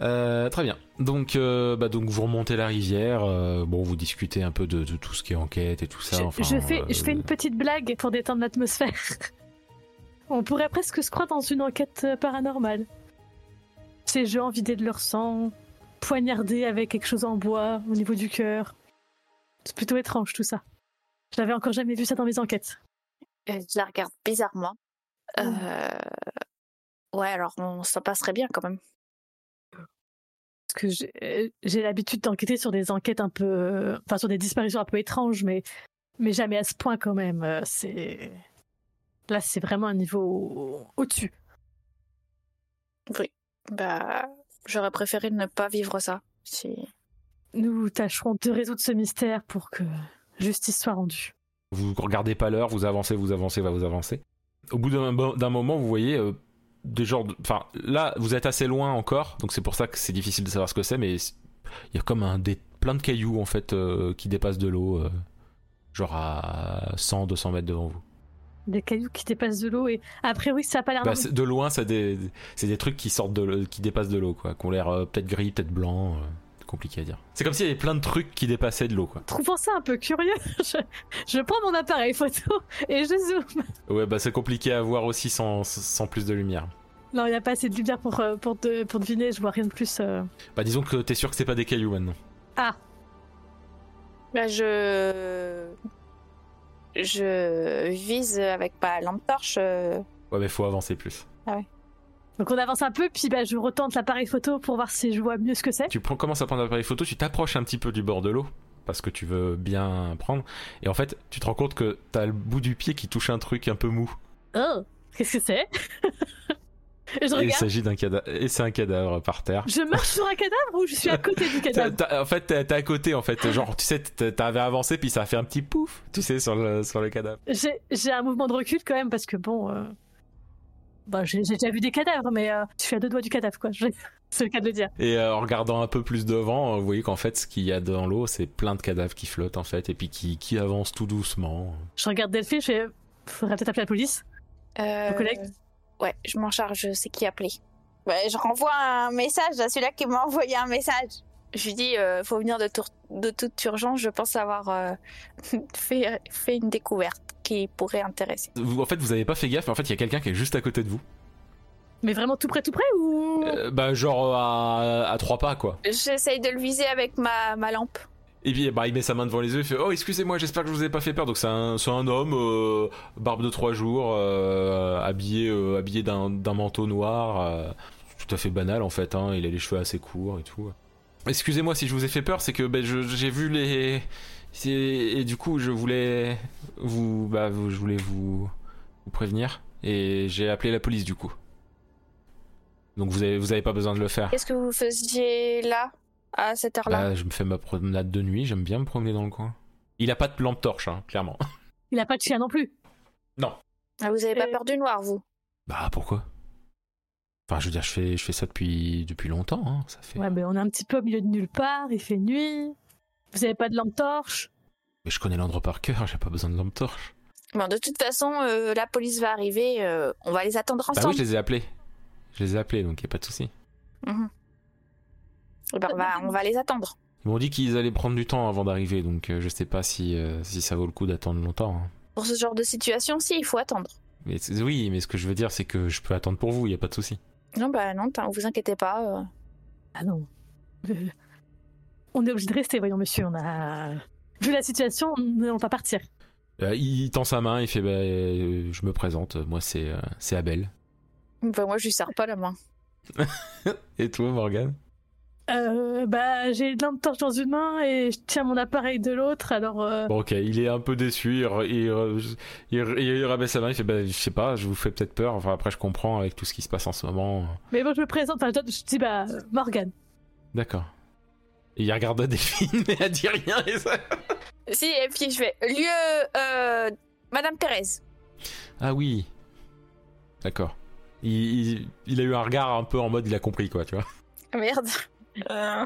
Euh, très bien. Donc, euh, bah, donc vous remontez la rivière. euh, bon, vous discutez un peu de, de tout ce qui est enquête et tout ça. je, enfin, je fais, euh, je fais une petite blague pour détendre l'atmosphère. On pourrait presque se croire dans une enquête euh, paranormale. Ces gens vidés de leur sang, poignardés avec quelque chose en bois au niveau du cœur. C'est plutôt étrange tout ça. Je n'avais encore jamais vu ça dans mes enquêtes. Euh, Je la regarde bizarrement. Euh, Ouais, alors on ça passerait bien quand même. Parce que j'ai euh, j'ai l'habitude d'enquêter sur des enquêtes un peu. euh, Enfin, sur des disparitions un peu étranges, mais, mais jamais à ce point quand même. Euh, C'est. Là, c'est vraiment un niveau au-dessus. Bah, j'aurais préféré ne pas vivre ça. Si... Nous tâcherons de résoudre ce mystère pour que justice soit rendue. Vous regardez pas l'heure, vous avancez, vous avancez, va vous avancez. Au bout d'un d'un moment, vous voyez euh, des genres de... Enfin, là, vous êtes assez loin encore, donc c'est pour ça que c'est difficile de savoir ce que c'est, mais il y a comme un, des, plein de cailloux, en fait, euh, qui dépassent de l'eau, euh, genre à 100, 200 mètres devant vous. Des cailloux qui dépassent de l'eau et. Après, oui, ça a pas l'air. Bah, de loin, c'est des, c'est des trucs qui sortent de l'eau- qui dépassent de l'eau, quoi, qui ont l'air euh, peut-être gris, peut-être blanc, compliqué à dire. C'est comme s'il y avait plein de trucs qui dépassaient de l'eau, quoi. Trouvant ça un peu curieux, je, je prends mon appareil photo et je zoome. Ouais, bah c'est compliqué à voir aussi sans, sans plus de lumière. Non, il n'y a pas assez de lumière pour, euh, pour, de- pour deviner, je vois rien de plus. euh. Bah disons que t'es sûr que c'est pas des cailloux maintenant. Ah, Bah, je. Je vise avec ma lampe torche. euh, Ouais, mais faut avancer plus. Donc on avance un peu, puis bah, je retente l'appareil photo pour voir si je vois mieux ce que c'est. Tu prends, commences à prendre l'appareil photo, tu t'approches un petit peu du bord de l'eau parce que tu veux bien prendre. Et en fait, tu te rends compte que t'as le bout du pied qui touche un truc un peu mou. Oh, qu'est-ce que c'est? Il s'agit d'un cadavre. Et c'est un cadavre par terre. Je marche sur un cadavre ou je suis à côté du cadavre? En fait, t'es à côté, en fait. Genre, tu sais, t'avais avancé, puis ça a fait un petit pouf, tu sais, sur le, sur le cadavre. J'ai j'ai un mouvement de recul quand même parce que bon. euh, Bah, j'ai j'ai déjà vu des cadavres, mais euh, je suis à deux doigts du cadavre, quoi. C'est le cas de le dire. Et euh, en regardant un peu plus devant, euh, vous voyez qu'en fait, ce qu'il y a dans l'eau, c'est plein de cadavres qui flottent, en fait, et puis qui, qui avancent tout doucement. Je regarde Delphine, je fais. Faudrait peut-être appeler la police. Euh, Vos collègues Ouais, je m'en charge, sais qui appeler. Ouais, je renvoie un message à celui-là qui m'a envoyé un message. Je lui dis, euh, faut venir de, tour- de toute urgence, je pense avoir euh, fait, fait une découverte qui pourrait intéresser. Vous- en fait, vous avez pas fait gaffe, mais en fait, il y a quelqu'un qui est juste à côté de vous. Mais vraiment tout près, tout près ou? Euh, bah, genre à, à trois pas, quoi. J'essaye de le viser avec ma, ma lampe. Et puis, bah, il met sa main devant les yeux, il fait Oh, excusez-moi, j'espère que je vous ai pas fait peur. Donc, c'est un, c'est un homme, euh, barbe de trois jours, euh, habillé, euh, habillé d'un d'un manteau noir, euh, tout à fait banal en fait. Hein, il a les cheveux assez courts et tout. Excusez-moi si je vous ai fait peur, c'est que ben, je- j'ai vu les. C'est- Et du coup, je voulais vous. Bah, vous- je voulais vous, vous prévenir. Et j'ai appelé la police du coup. Donc, vous avez, vous avez pas besoin de le faire. Qu'est-ce que vous faisiez là, à cette heure-là Bah, je me fais ma promenade de nuit, j'aime bien me promener dans le coin. Il a pas de lampe torche, hein, clairement. Il a pas de chien non plus. Ah, Vous avez pas Euh, peur du noir, vous Bah pourquoi? Enfin, je veux dire, je fais, je fais ça depuis, depuis longtemps. Hein. Ça fait. Ouais, mais on est un petit peu au milieu de nulle part, il fait nuit. Vous avez pas de lampe torche? Mais je connais l'endroit par cœur, j'ai pas besoin de lampe torche. Bon, de toute façon, euh, la police va arriver, euh, on va les attendre Bah oui, ensemble. je les ai appelés. Je les ai appelés, donc y a pas de souci. Ben, on, va, on va les attendre. Ils m'ont dit qu'ils allaient prendre du temps avant d'arriver, donc euh, je sais pas si, euh, si ça vaut le coup d'attendre longtemps. hein. Pour ce genre de situation, si, il faut attendre. Mais c'est- oui, mais ce que je veux dire, c'est que je peux attendre pour vous, y a pas de souci. Non, bah non, t'in- vous inquiétez pas. euh. Ah non. On est obligé de rester, voyons monsieur, on a... Vu la situation, on ne va pas partir. Euh, il tend sa main, il fait bah, euh, Je me présente, moi c'est euh, c'est Abel. Bah, moi, je lui serre pas la main. Et toi, Morgan Euh, bah, j'ai une lampe torche dans une main et je tiens mon appareil de l'autre, alors... euh, Bon, ok, il est un peu déçu, il, il, il il rabaisse sa main, il fait bah, je sais pas, je vous fais peut-être peur. Enfin, après, je comprends avec tout ce qui se passe en ce moment. Mais bon, je me présente, enfin, je dis, bah, Morgan. D'accord. Et il regarde Delphine, mais elle dit rien. Et ça... Si, et puis je fais lieu, euh, Madame Thérèse. Ah oui. D'accord. Il, il, il a eu un regard un peu en mode il a compris, quoi, tu vois. Ah, Merde. Euh,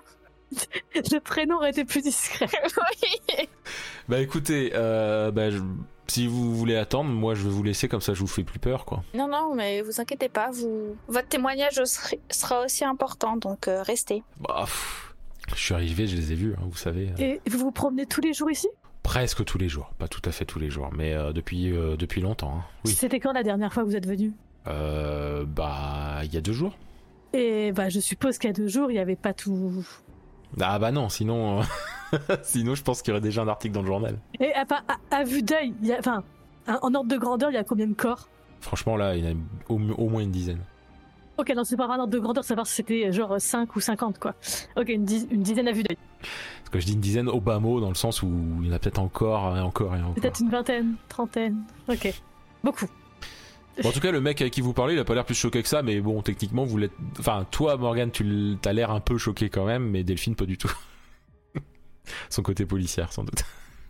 Le prénom aurait été plus discret. oui. Bah écoutez, euh, bah, je- si vous voulez attendre, moi je vais vous laisser, comme ça je vous fais plus peur, quoi. Non, non, mais vous inquiétez pas, vous... votre témoignage sera- sera aussi important, donc euh, restez. Bah, pff, je suis arrivé, je les ai vus, hein, vous savez. euh, Et vous vous promenez tous les jours ici? Presque tous les jours, pas tout à fait tous les jours, mais euh, depuis, euh, depuis longtemps. hein. Oui. C'était quand la dernière fois que vous êtes venu? Euh, bah, il y a deux jours. Et bah, je suppose qu'il y a deux jours, il n'y avait pas tout... Ah bah non, sinon, sinon je pense qu'il y aurait déjà un article dans le journal. Et à, à- à vue d'œil, enfin, en ordre de grandeur, il y a combien de corps? Franchement là, il y en a au, au moins une dizaine. Ok, non, c'est pas un ordre de grandeur, savoir si c'était genre 5 ou 50, quoi. Ok, une, diz- une dizaine à vue d'œil. Parce que je dis une dizaine au bas mot, dans le sens où il y en a peut-être encore et encore et encore. Peut-être une vingtaine, trentaine. Ok. Beaucoup. Bon, en tout cas, le mec avec qui vous parlez, il a pas l'air plus choqué que ça, mais bon, techniquement, vous l'êtes. Enfin, toi, Morgan, tu t'as l'air un peu choqué quand même, mais Delphine, pas du tout. Son côté policière, sans doute.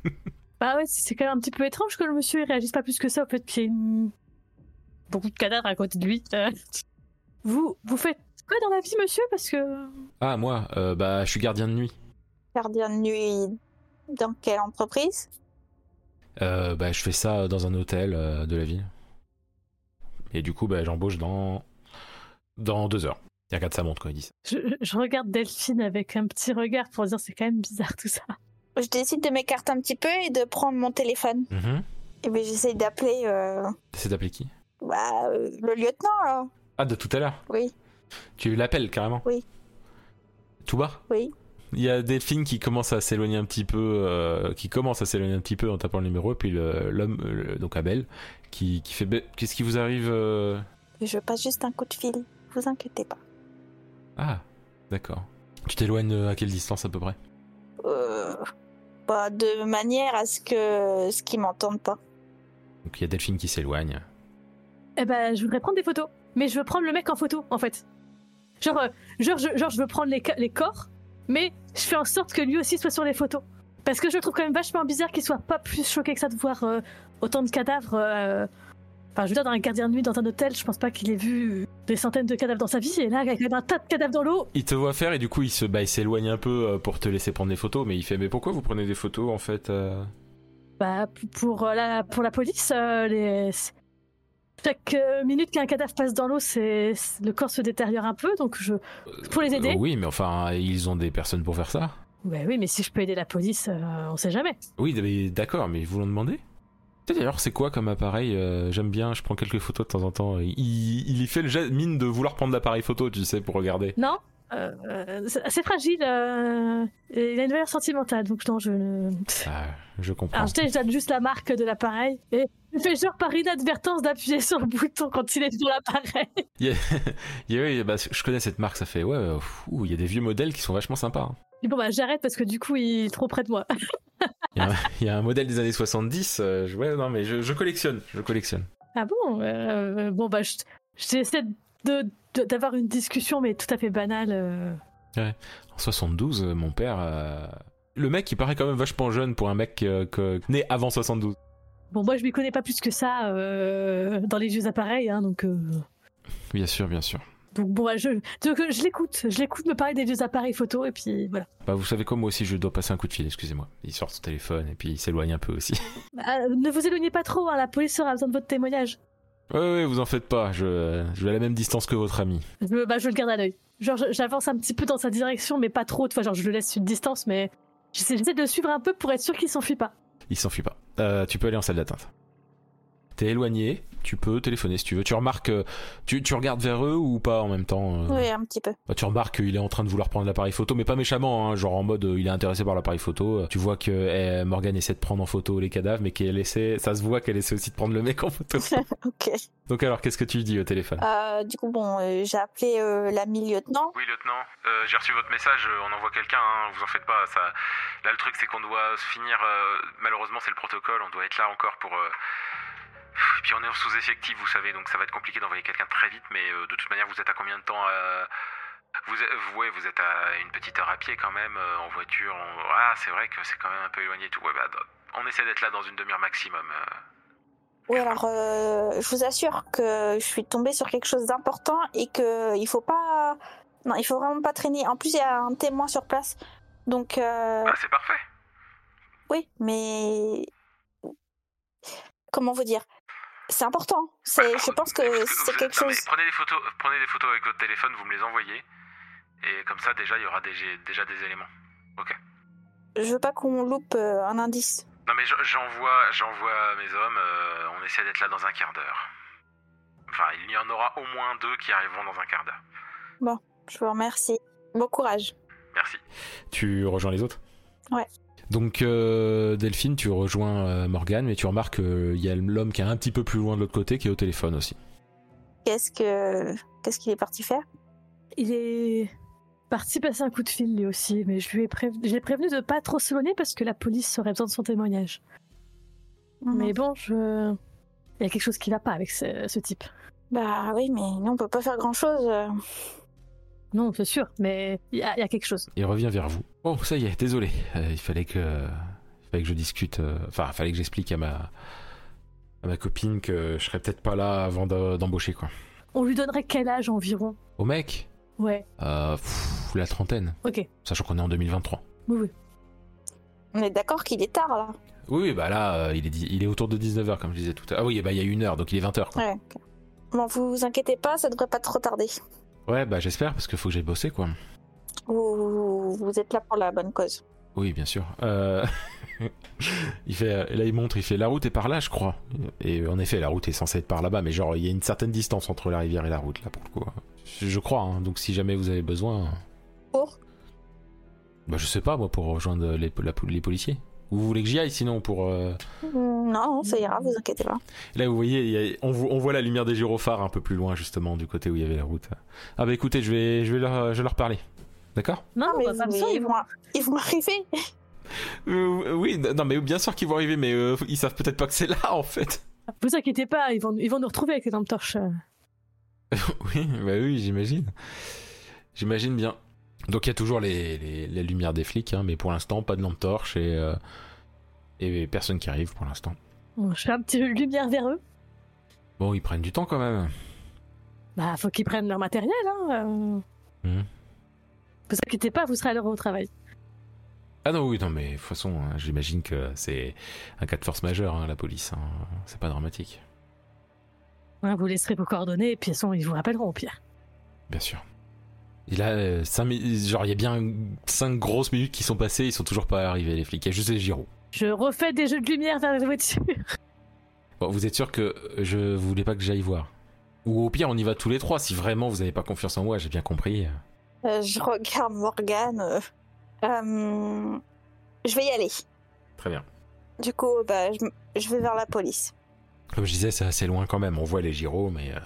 Bah ouais, c'est quand même un petit peu étrange que le monsieur il réagisse pas plus que ça, au fait qu'il y ait une- beaucoup de cadavres à côté de lui. Vous, vous faites quoi dans la vie, monsieur? Parce que... Ah, moi, euh, bah, je suis gardien de nuit. Gardien de nuit dans quelle entreprise? Euh, bah, je fais ça dans un hôtel euh, de la ville. Et du coup, bah, j'embauche dans. dans deux heures. Il regarde sa montre quand il dit ça. Je, je regarde Delphine avec un petit regard pour dire c'est quand même bizarre tout ça. Je décide de m'écarter un petit peu et de prendre mon téléphone. Mhm. Et ben j'essaye d'appeler euh, d'appeler qui? bah, euh, le lieutenant, là. Ah, de tout à l'heure. Oui, Tu l'appelles carrément Oui. Tout bas oui. Il y a Delphine qui commence à s'éloigner un petit peu, euh, qui commence à s'éloigner un petit peu en tapant le numéro, et puis l'homme, euh, donc Abel, qui, qui fait Bé- Qu'est-ce qui vous arrive euh Je passe juste un coup de fil. Vous inquiétez pas. Ah, d'accord. Tu t'éloignes à quelle distance à peu près? Euh, bah, de manière à ce que ce qu'ils m'entendent pas. Donc il y a Delphine qui s'éloigne. Eh ben, je voudrais prendre des photos. Mais je veux prendre le mec en photo, en fait. Genre, euh, genre, je, genre, je veux prendre les, les corps, mais je fais en sorte que lui aussi soit sur les photos. Parce que je le trouve quand même vachement bizarre qu'il soit pas plus choqué que ça de voir euh, autant de cadavres. euh, Enfin, je veux dire, dans un gardien de nuit, dans un hôtel, je pense pas qu'il ait vu des centaines de cadavres dans sa vie. Et là, il y a un tas de cadavres dans l'eau. Il te voit faire et du coup il se, bah, il s'éloigne un peu pour te laisser prendre des photos, mais il fait mais pourquoi vous prenez des photos en fait euh? Bah, pour, la, pour la police, les... chaque euh, minute qu'un cadavre passe dans l'eau, c'est le corps se détériore un peu, donc je. Pour les aider Euh, Oui, mais enfin ils ont des personnes pour faire ça. Bah oui, mais si je peux aider la police, euh, on sait jamais. Oui, d'accord, mais ils vous l'ont demandé D'ailleurs, c'est quoi comme appareil euh, J'aime bien, je prends quelques photos de temps en temps. Il, il y fait le mine de vouloir prendre l'appareil photo, tu sais, pour regarder. Non euh, c'est fragile. euh, il a une valeur sentimentale, donc non, je ne. Ah, je comprends. Alors, je donne juste la marque de l'appareil. Et je fais genre par inadvertance d'appuyer sur le bouton quand il est sur l'appareil. Il y a- il y a- oui, bah, je connais cette marque, ça fait ouais, ouais, fou, il y a des vieux modèles qui sont vachement sympas. hein. Et bon, bah j'arrête parce que du coup, il est trop près de moi. Il y, a un- il y a un modèle des années 70, euh, je- ouais, non, mais je, je collectionne, je collectionne. Ah bon Euh, Bon, bah, je- j'essaie de de- d'avoir une discussion, mais tout à fait banale. euh. En 72, euh, mon père. euh, Le mec, il paraît quand même vachement jeune pour un mec euh, né avant 72. Bon, moi, je m'y connais pas plus que ça euh, dans les vieux appareils, hein, donc. euh, Bien sûr, bien sûr. Donc bon, bah, je, donc, euh, je l'écoute, je l'écoute me parler des vieux appareils photo et puis voilà. Bah, vous savez quoi, moi aussi, je dois passer un coup de fil, excusez-moi. Il sort son téléphone et puis il s'éloigne un peu aussi. Ah, ne vous éloignez pas trop, hein, la police aura besoin de votre témoignage. ouais, ouais, vous en faites pas, je, je vais à la même distance que votre ami. Je, bah, je le garde à l'œil. Genre, j'avance un petit peu dans sa direction, mais pas trop. Tu vois, genre, je le laisse une distance, mais j'essaie j'essaie de le suivre un peu pour être sûr qu'il s'enfuit pas. Il s'enfuit pas. Euh, tu peux aller en salle d'attente. T'es éloigné, tu peux téléphoner si tu veux. Tu remarques, euh, tu, tu regardes vers eux ou pas en même temps euh Oui, un petit peu. Bah, tu remarques qu'il est en train de vouloir prendre l'appareil photo, mais pas méchamment, hein, genre en mode euh, il est intéressé par l'appareil photo. Tu vois que eh, Morgane essaie de prendre en photo les cadavres, mais qu'elle essaie, ça se voit qu'elle essaie aussi de prendre le mec en photo. ok. Donc alors, qu'est-ce que tu lui dis au téléphone? Euh, du coup, bon, euh, j'ai appelé euh, l'ami lieutenant. Oui, lieutenant, euh, j'ai reçu votre message, on envoie quelqu'un, hein, vous en faites pas. Ça... Là, le truc, c'est qu'on doit se finir. euh, malheureusement, c'est le protocole, on doit être là encore pour. Et puis on est en sous-effectif, vous savez, donc ça va être compliqué d'envoyer quelqu'un très vite, mais euh, de toute manière, vous êtes à combien de temps euh, vous, êtes- ouais, vous êtes à une petite heure à pied quand même, euh, en voiture. on- Ah, c'est vrai que c'est quand même un peu éloigné et tout. Ouais, bah, on essaie d'être là dans une demi-heure maximum. Oui, alors, je vous assure que je suis tombée sur quelque chose d'important et que il faut pas. Non, il faut vraiment pas traîner. En plus, il y a un témoin sur place. Donc, euh, Bah, c'est parfait. oui, mais. Comment vous dire? C'est important. C'est, je pense que c'est quelque chose. prenez des photos, prenez des photos avec votre téléphone, vous me les envoyez, et comme ça déjà il y aura des- déjà des éléments. Je veux pas qu'on loupe euh, un indice. Non mais je- j'envoie, j'envoie mes hommes. euh, on essaie d'être là dans un quart d'heure. Enfin, il y en aura au moins deux qui arriveront dans un quart d'heure. Je vous remercie. Bon courage. Merci. Tu rejoins les autres? Ouais. Donc euh, Delphine, tu rejoins euh, Morgane, mais tu remarques qu'il y a l'homme qui est un petit peu plus loin de l'autre côté, qui est au téléphone aussi. Qu'est-ce que. Qu'est-ce qu'il est parti faire? Il est parti passer un coup de fil lui aussi, mais je lui ai prévenu, je l'ai prévenu de pas trop s'éloigner parce que la police aurait besoin de son témoignage. Mhm. Mais bon, je. Il y a quelque chose qui va pas avec ce, ce type. Bah oui, mais nous, on peut pas faire grand chose. Non, c'est sûr, mais il y, a- il y a quelque chose. Il revient vers vous. Oh, ça y est, désolé. Euh, il fallait que, il fallait que je discute. euh, Enfin, il fallait que j'explique à ma, à ma copine que je serais peut-être pas là avant de- d'embaucher quoi. On lui donnerait quel âge environ? Au mec, Ouais, euh, pff, la trentaine, ok. sachant qu'on est en 2023. Oui, oui. On est d'accord qu'il est tard là. Oui, oui, bah là, euh, il est, il est autour de 19h, comme je disais tout à l'heure. Ah oui, bah il y a une heure, donc il est 20h. Quoi. Ouais. ok. Bon, vous vous inquiétez pas, ça devrait pas trop tarder. Ouais, bah j'espère, parce qu'il faut que j'aille bosser, quoi. Vous, vous êtes là pour la bonne cause. Oui, bien sûr. Euh, il fait, euh, là, il montre, il fait la route est par là, je crois. Et en effet, la route est censée être par là-bas, mais genre, il y a une certaine distance entre la rivière et la route, là, pour le coup. Je, je crois, hein. donc si jamais vous avez besoin. Pour Bah, je sais pas, moi, pour rejoindre les, la- les policiers. Ou vous voulez que j'y aille, sinon, pour. euh, Non, non, ça ira, vous inquiétez pas. Là, vous voyez, il y a- on, vo- on voit la lumière des gyrophares un peu plus loin, justement, du côté où il y avait la route. Ah, bah écoutez, je vais, je vais, leur, je vais leur parler. D'accord? Non, mais bah, vous- ils, vont- ils vont arriver. Euh, Oui, non, mais bien sûr qu'ils vont arriver, mais euh, ils savent peut-être pas que c'est là, en fait. Vous inquiétez pas, ils vont, ils vont nous retrouver avec les lampes torches. euh. oui, bah oui, j'imagine. J'imagine bien. Donc il y a toujours les, les, les lumières des flics, hein, mais pour l'instant, pas de lampe torche et, euh, et personne qui arrive pour l'instant. Bon, je fais un petit lumière vers eux. Bon, ils prennent du temps quand même. Bah, faut qu'ils prennent leur matériel, hein. euh. Mhm. Vous inquiétez pas, vous serez à l'heure au travail. Ah non, oui, non, mais de toute façon, hein, j'imagine que c'est un cas de force majeure, hein, la police. hein. C'est pas dramatique. Hein, vous laisserez vos coordonnées, et puis de toute façon, ils vous rappelleront au pire. Bien sûr. Et là, euh, cinq mi- genre, il y a bien 5 grosses minutes qui sont passées, ils sont toujours pas arrivés, les flics. Il y a juste les gyros. Je refais des jeux de lumière vers les voitures. Bon, vous êtes sûr que je voulais pas que j'aille voir? Ou au pire, on y va tous les trois, si vraiment vous avez pas confiance en moi, j'ai bien compris. Euh, je regarde Morgane. euh, euh, je vais y aller. Très bien. Du coup, bah, je, vais vers la police. Comme je disais, c'est assez loin quand même, on voit les gyros, mais... euh,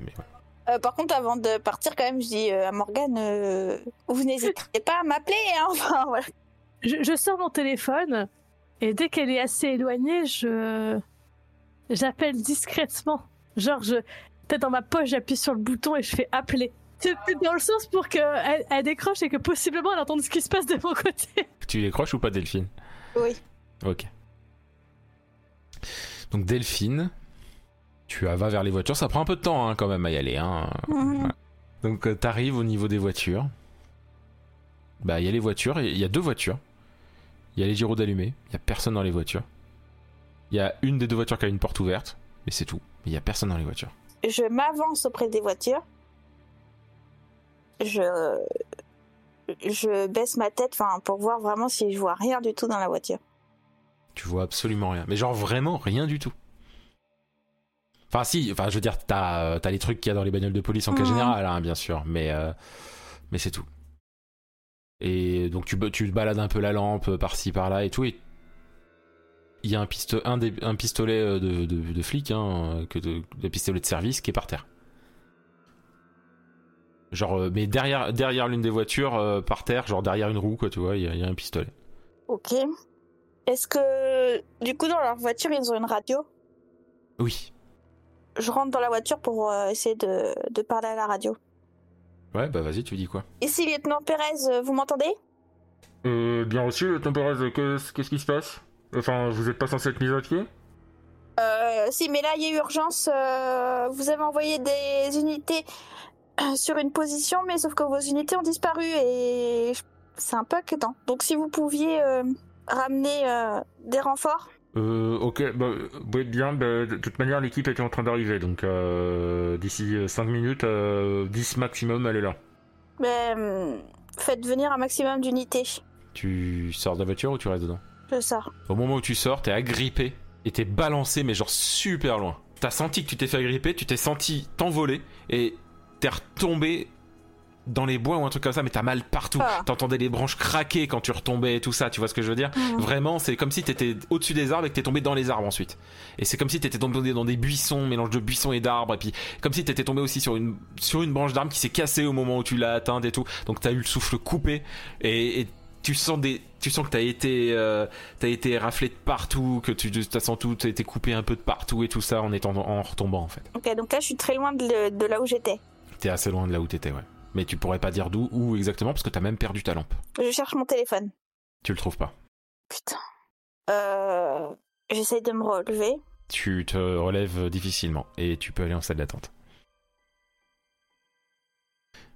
mais ouais. Euh, par contre, avant de partir, quand même, je dis euh, à Morgane, euh, vous n'hésitez pas à m'appeler. Hein, enfin, voilà. Je, je sors mon téléphone, et dès qu'elle est assez éloignée, je. J'appelle discrètement. Genre, je. Peut-être dans ma poche, j'appuie sur le bouton et je fais appeler. C'est peut-être dans le sens pour qu'elle elle décroche et que possiblement elle entende ce qui se passe de mon côté. Tu décroches ou pas, Delphine? Oui. Ok. Donc Delphine, tu vas vers les voitures. Ça prend un peu de temps hein, quand même à y aller. Hein. Voilà. Donc euh, t'arrives au niveau des voitures. Bah il y a les voitures, il y a deux voitures. Il y a les gyros d'allumés, il y a personne dans les voitures. Il y a une des deux voitures qui a une porte ouverte, mais c'est tout. Mais il y a personne dans les voitures. Je m'avance auprès des voitures. Je. Je baisse ma tête enfin, pour voir vraiment si je vois rien du tout dans la voiture. Tu vois absolument rien. Mais genre vraiment rien du tout. Enfin si, enfin je veux dire, t'as euh, t'as les trucs qu'il y a dans les bagnoles de police en cas Mhm. général, hein, bien sûr, mais euh, mais c'est tout. Et donc tu, tu balades un peu la lampe euh, par-ci par-là et tout, et il y a un, pisto- un, des- un pistolet de, de, de flic, hein, que de, de pistolet de service qui est par terre. Genre, mais derrière, derrière l'une des voitures, euh, par terre, genre derrière une roue, quoi, tu vois, il y, y a un pistolet. Ok. Est-ce que. Du coup, dans leur voiture, ils ont une radio? Oui. Je rentre dans la voiture pour euh, essayer de, de parler à la radio. Ouais, bah vas-y, tu dis quoi? Ici, lieutenant Pérez, euh, vous m'entendez? Euh, bien reçu, le Perez, qu'est-ce qu'est-ce qui se passe? Enfin, vous êtes pas censé être mis à pied? Euh, si, mais là, il y a urgence. euh, vous avez envoyé des unités euh, sur une position, mais sauf que vos unités ont disparu et c'est un peu inquiétant. Donc, si vous pouviez euh, ramener euh, des renforts. Euh, ok, bah, oui, bien, bah, de toute manière, l'équipe était en train d'arriver, donc euh, d'ici 5 minutes, euh, 10 maximum, elle est là. Mais, euh, faites venir un maximum d'unités. Tu sors de la voiture ou tu restes dedans? Je sors. Au moment où tu sors, t'es agrippé et t'es balancé, mais genre super loin. T'as senti que tu t'es fait agripper, tu t'es senti t'envoler et t'es retombé dans les bois ou un truc comme ça, mais t'as mal partout. Ah. T'entendais les branches craquer quand tu retombais et tout ça, tu vois ce que je veux dire Mhm. Vraiment, c'est comme si t'étais au-dessus des arbres et que t'es tombé dans les arbres ensuite. Et c'est comme si t'étais tombé dans des buissons, mélange de buissons et d'arbres, et puis comme si t'étais tombé aussi sur une, sur une branche d'arbre qui s'est cassée au moment où tu l'as atteinte et tout. Donc t'as eu le souffle coupé et, et tu sens des, tu sens que t'as été, euh, t'as été raflé de partout, que tu, t'as sens tout, t'as été coupé un peu de partout et tout ça en étant, en retombant en fait. Ok, donc là, je suis très loin de là où j'étais. T'es assez loin de là où t'étais, ouais. Mais tu pourrais pas dire d'où, où exactement, parce que t'as même perdu ta lampe. Je cherche mon téléphone. Tu le trouves pas. Putain. Euh, J'essaye de me relever. Tu te relèves difficilement et tu peux aller en salle d'attente.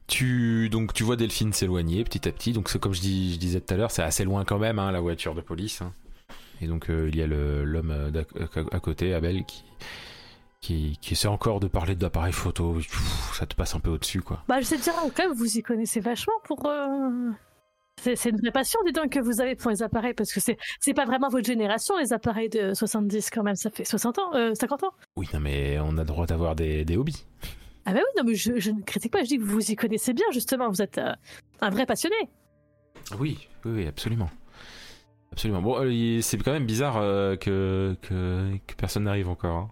Tu donc tu vois Delphine s'éloigner petit à petit. Donc comme je, dis, je disais tout à l'heure, c'est assez loin quand même hein, la voiture de police. hein. Et donc euh, il y a l'homme euh, à côté, Abel, qui qui, qui essaie encore de parler d'appareil photo. Pff, ça te passe un peu au-dessus quoi. Bah, je sais dire, quand même, vous y connaissez vachement pour. euh, C'est une vraie passion, dis donc, que vous avez pour les appareils, parce que c'est pas vraiment votre génération, les appareils de 70 quand même, ça fait 60 ans, euh, 50 ans. Oui, non mais on a le droit d'avoir des, des hobbies. Ah bah oui, non mais je, je ne critique pas, je dis que vous y connaissez bien, justement, vous êtes euh, un vrai passionné. Oui, oui, oui, absolument. Absolument. Bon, euh, c'est quand même bizarre euh, que, que, que personne n'arrive encore. hein.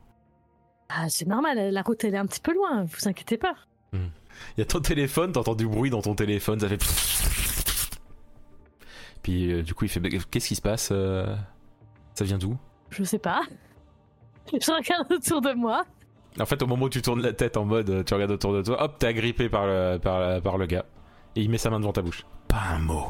Ah, c'est normal, la route elle est un petit peu loin, vous inquiétez pas. Il y a ton téléphone, t'entends du bruit dans ton téléphone, ça fait. Puis euh, du coup, il fait Qu'est-ce qui se passe euh Ça vient d'où? Je sais pas. Je regarde autour de moi. En fait, au moment où tu tournes la tête en mode, tu regardes autour de toi, hop, t'es agrippé par le, par, la- par le gars. Et il met sa main devant ta bouche. Pas un mot.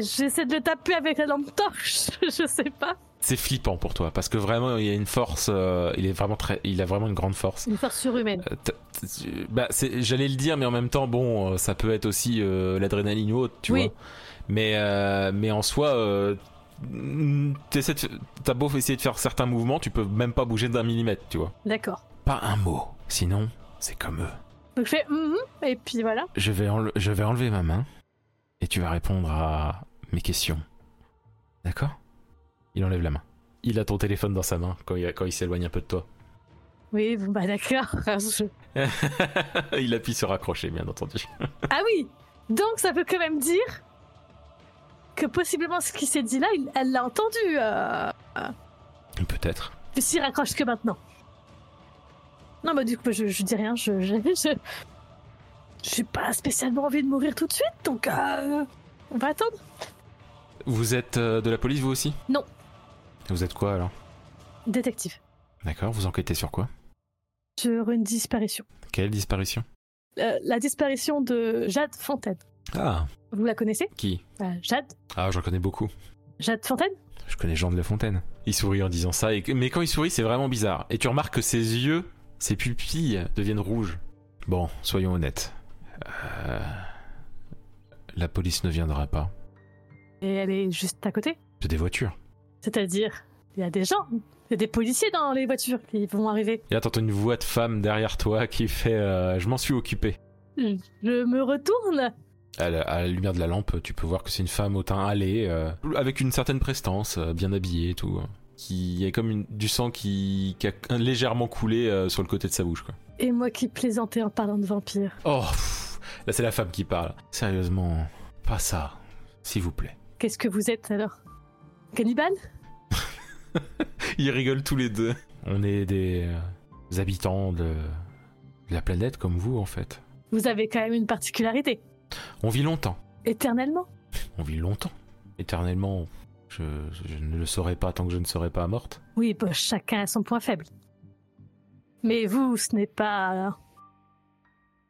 J'essaie de le taper avec la lampe torche, je sais pas. C'est flippant pour toi parce que vraiment il a une force, euh, il est vraiment très, il a vraiment une grande force. Une force surhumaine. Euh, bah, j'allais le dire, mais en même temps, bon, euh, ça peut être aussi euh, l'adrénaline ou autre, tu Oui. vois. Mais, euh, mais en soi, euh, mm, t'as beau essayer de faire certains mouvements, tu peux même pas bouger d'un millimètre, tu vois. D'accord. Pas un mot. Sinon, c'est comme eux. Donc je fais mhm, et puis voilà. Je vais, je vais enlever ma main et tu vas répondre à mes questions. D'accord? Il enlève la main. Il a ton téléphone dans sa main quand il, quand il s'éloigne un peu de toi. Oui, bon, bah d'accord. Il appuie sur raccrocher, bien entendu. Ah oui Donc ça veut quand même dire que possiblement ce qui s'est dit là, il- elle l'a entendu. Euh... Peut-être. S'il raccroche que maintenant. Non, bah du coup, je, je dis rien. Je, je, je, j'ai pas spécialement envie de mourir tout de suite, donc euh, on va attendre. Vous êtes euh, de la police, vous aussi? Non. Vous êtes quoi alors? Détective. D'accord, vous enquêtez sur quoi? Sur une disparition. Quelle disparition? Euh, la disparition de Jade Fontaine. Ah, Vous la connaissez? Qui? Euh, Jade Ah, j'en connais beaucoup. Jade Fontaine? Je connais Jean de La Fontaine. Il sourit en disant ça, et... mais quand il sourit, c'est vraiment bizarre. Et tu remarques que ses yeux, ses pupilles deviennent rouges. Bon, soyons honnêtes. Euh, La police ne viendra pas. Et elle est juste à côté. C'est des voitures. C'est-à-dire, il y a des gens, il y a des policiers dans les voitures qui vont arriver. Et là, t'entends une voix de femme derrière toi qui fait euh, Je m'en suis occupé. Je je me retourne. À la, à la lumière de la lampe, tu peux voir que c'est une femme au teint hâlé, euh, avec une certaine prestance, euh, bien habillée et tout. euh, Qui a comme une- du sang qui, qui a légèrement coulé sur le côté de sa bouche. Quoi. Et moi qui plaisantais en parlant de vampire. Oh, pff, là c'est la femme qui parle. Sérieusement, pas ça, s'il vous plaît. Qu'est-ce que vous êtes alors? Cannibale? Ils rigolent tous les deux. On est des euh, habitants de, de la planète comme vous en fait. Vous avez quand même une particularité. On vit longtemps. Éternellement? On vit longtemps. Éternellement, je, je ne le saurai pas tant que je ne serai pas morte. Oui, bah, chacun a son point faible. Mais vous, ce n'est pas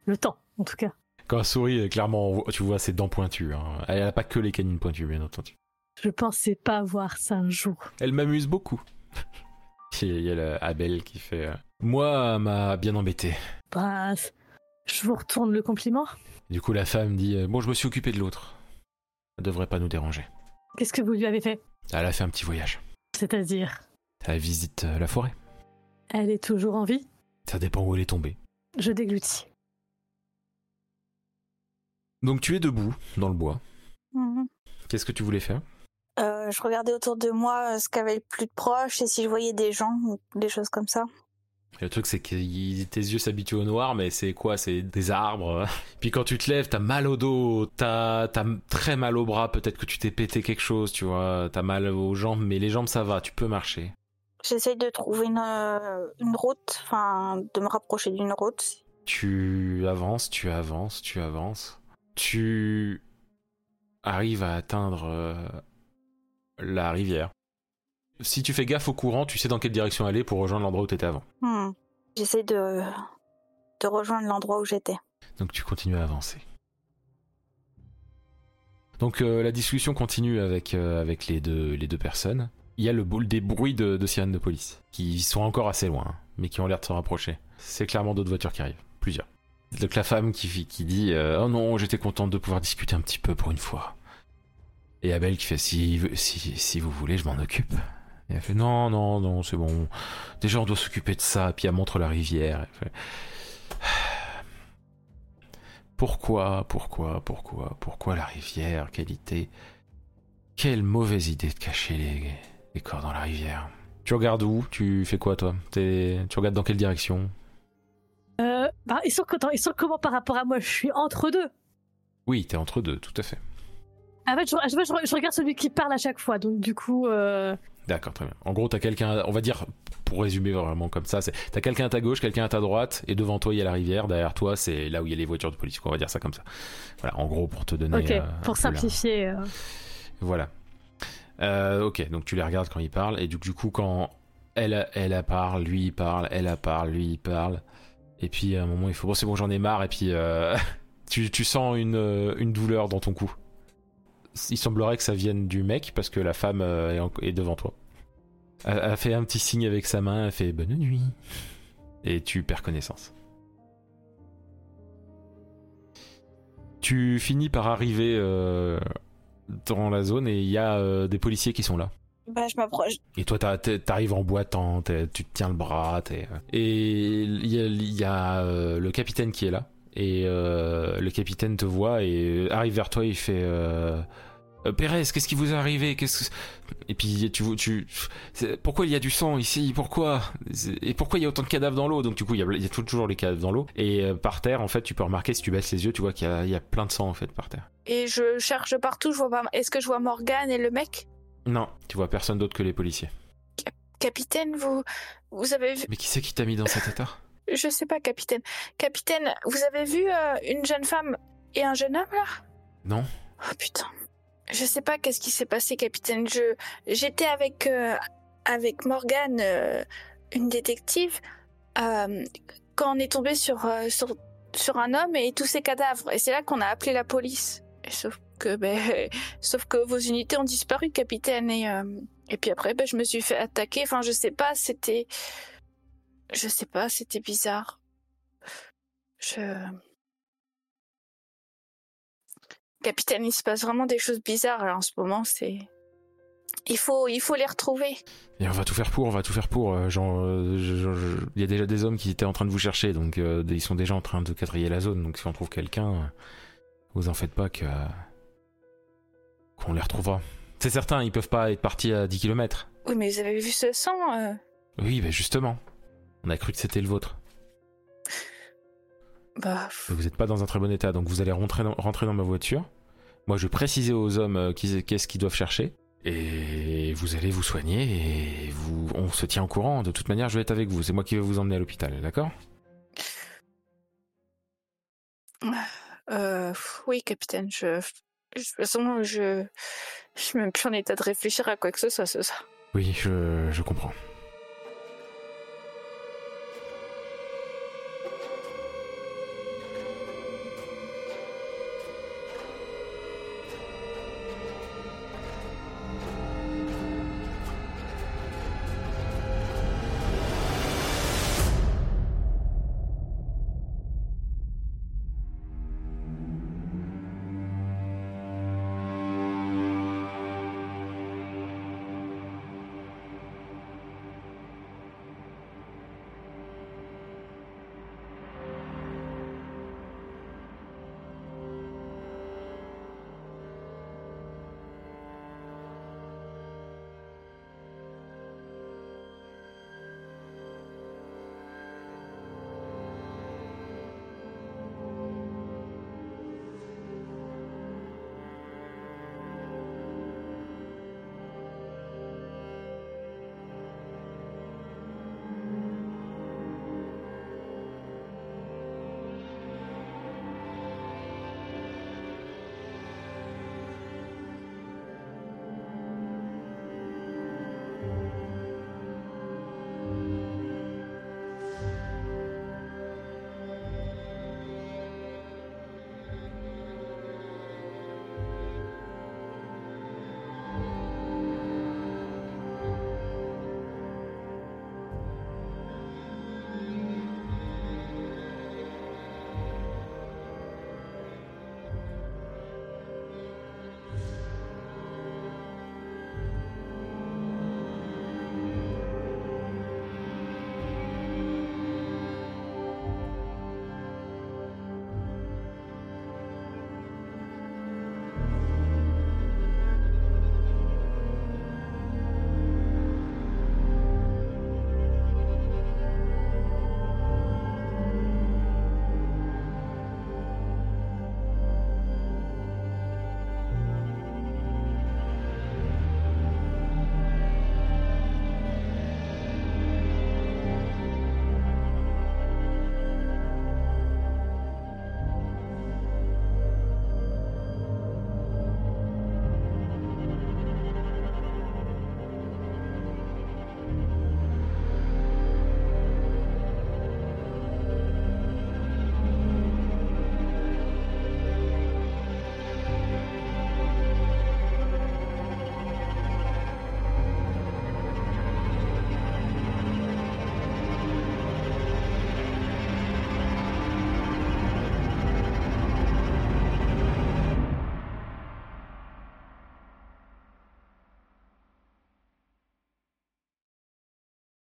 le temps, en tout cas. Quand elle sourit, clairement, on voit- tu vois ses dents pointues. hein. Elle n'a pas que les canines pointues, bien entendu. Je pensais pas voir ça un jour. Elle m'amuse beaucoup. Il y a le Abel qui fait euh, Moi, m'a bien embêté. Bah, je vous retourne le compliment. Du coup, la femme dit euh, Bon, je me suis occupé de l'autre. Elle devrait pas nous déranger. Qu'est-ce que vous lui avez fait? Elle a fait un petit voyage. C'est-à-dire, Elle visite euh, la forêt. elle est toujours en vie? Ça dépend où elle est tombée. Je déglutis. Donc, tu es debout dans le bois. Mhm. Qu'est-ce que tu voulais faire? Euh, je regardais autour de moi euh, ce qu'il y avait le plus de proche et si je voyais des gens ou des choses comme ça. Le truc, c'est que tes yeux s'habituent au noir, mais c'est quoi? C'est des arbres. Puis quand tu te lèves, t'as mal au dos, t'as as très mal au bras, peut-être que tu t'es pété quelque chose, tu vois. T'as mal aux jambes, mais les jambes, ça va, tu peux marcher. J'essaye de trouver une, euh, une route, enfin de me rapprocher d'une route. Tu avances, tu avances, tu avances. Tu arrives à atteindre euh, la rivière. Si tu fais gaffe au courant, tu sais dans quelle direction aller pour rejoindre l'endroit où t'étais avant. Hmm. J'essaye de, de rejoindre l'endroit où j'étais. Donc tu continues à avancer. Donc euh, la discussion continue avec, euh, avec les, deux, les deux personnes. Il y a le, des bruits de, de sirènes de police qui sont encore assez loin, hein, mais qui ont l'air de se rapprocher. C'est clairement d'autres voitures qui arrivent, plusieurs. Donc la femme qui, dit euh, Oh non, j'étais contente de pouvoir discuter un petit peu pour une fois. Et Abel qui fait Si, si, si vous voulez, je m'en occupe. Et elle fait Non, non, non, c'est bon. Déjà, on doit s'occuper de ça. Puis elle montre la rivière. Pourquoi, pourquoi, pourquoi, pourquoi la rivière Qualité. Quelle mauvaise idée de cacher les, corps dans la rivière. Tu regardes où? Tu fais quoi toi? Tu regardes dans quelle direction? Euh, bah, ils sont contents. Ils sont comment par rapport à moi Je suis entre deux. Oui, t'es entre deux, tout à fait. En fait, je, je- je- je regarde celui qui parle à chaque fois. Donc, du coup, euh, D'accord, très bien. En gros, t'as quelqu'un, on va dire, pour résumer vraiment comme ça, c'est t'as quelqu'un à ta gauche, quelqu'un à ta droite, et devant toi il y a la rivière, derrière toi c'est là où il y a les voitures de police, on va dire ça comme ça. Voilà, en gros pour te donner. ok, euh, pour simplifier. euh, Voilà. Euh, ok, donc tu les regardes quand ils parlent, et du, du coup, quand Elle, elle parle, lui il parle, elle a parle, lui il parle. Et puis à un moment, il faut bon, c'est bon, j'en ai marre. Et puis euh, tu, sens une, euh, une douleur dans ton cou. Il semblerait que ça vienne du mec parce que la femme euh, est, devant toi. Elle, fait un petit signe avec sa main, elle fait bonne nuit. Et tu perds connaissance. Tu finis par arriver dans la zone et il y a des policiers qui sont là. Bah, je m'approche. Et toi, t'arrives en boitant, tu te tiens le bras, t'es- et il y a, il y a, euh, le capitaine qui est là. Et euh, le capitaine te voit et arrive vers toi, il fait euh, Euh, Pérez, qu'est-ce qui vous est arrivé? Qu'est-ce que- Et puis tu, tu, pourquoi il y a du sang ici? Pourquoi? Et pourquoi il y a autant de cadavres dans l'eau? Donc du coup, il y a, il y a toujours les cadavres dans l'eau. Et euh, par terre, en fait, tu peux remarquer si tu baisses les yeux, tu vois qu'il y a, il y a plein de sang en fait par terre. Et je cherche partout, je vois pas. Est-ce que je vois Morgane et le mec? Non, tu vois personne d'autre que les policiers. Capitaine, vous. Vous avez vu. Mais qui c'est qui t'a mis dans cet état? Je sais pas, capitaine. Capitaine, vous avez vu euh, une jeune femme et un jeune homme là? Non Oh putain. Je sais pas qu'est-ce qui s'est passé, capitaine. Je j'étais avec euh, avec Morgane, euh, une détective, euh, quand on est tombé sur sur sur un homme et tous ses cadavres. Et c'est là qu'on a appelé la police. Et sauf ben sauf que vos unités ont disparu, capitaine. Et euh, puis après, ben je me suis fait attaquer. Enfin, je sais pas. C'était je sais pas. C'était bizarre. Je Capitaine, il se passe vraiment des choses bizarres en ce moment. Il faut, les retrouver. Et on va tout faire pour, on va tout faire pour. euh, euh, il y a déjà des hommes qui étaient en train de vous chercher, donc ils sont déjà en train de quadriller la zone. Donc si on trouve quelqu'un, vous en faites pas que qu'on les retrouvera. C'est certain, ils peuvent pas être partis à 10 km. Oui, mais vous avez vu ce sang euh Oui, ben justement. On a cru que c'était le vôtre. Bah, Vous n'êtes pas dans un très bon état, donc vous allez rentrer dans, rentrer dans ma voiture. Moi, je vais préciser aux hommes euh, qu'est-ce qu'ils doivent chercher. Et vous allez vous soigner et vous, on se tient au courant. De toute manière, je vais être avec vous. C'est moi qui vais vous emmener à l'hôpital, d'accord? Euh, oui, capitaine. Je- de toute façon, je, je suis même plus en état de réfléchir à quoi que ce soit. ce soir. Oui, je, je comprends.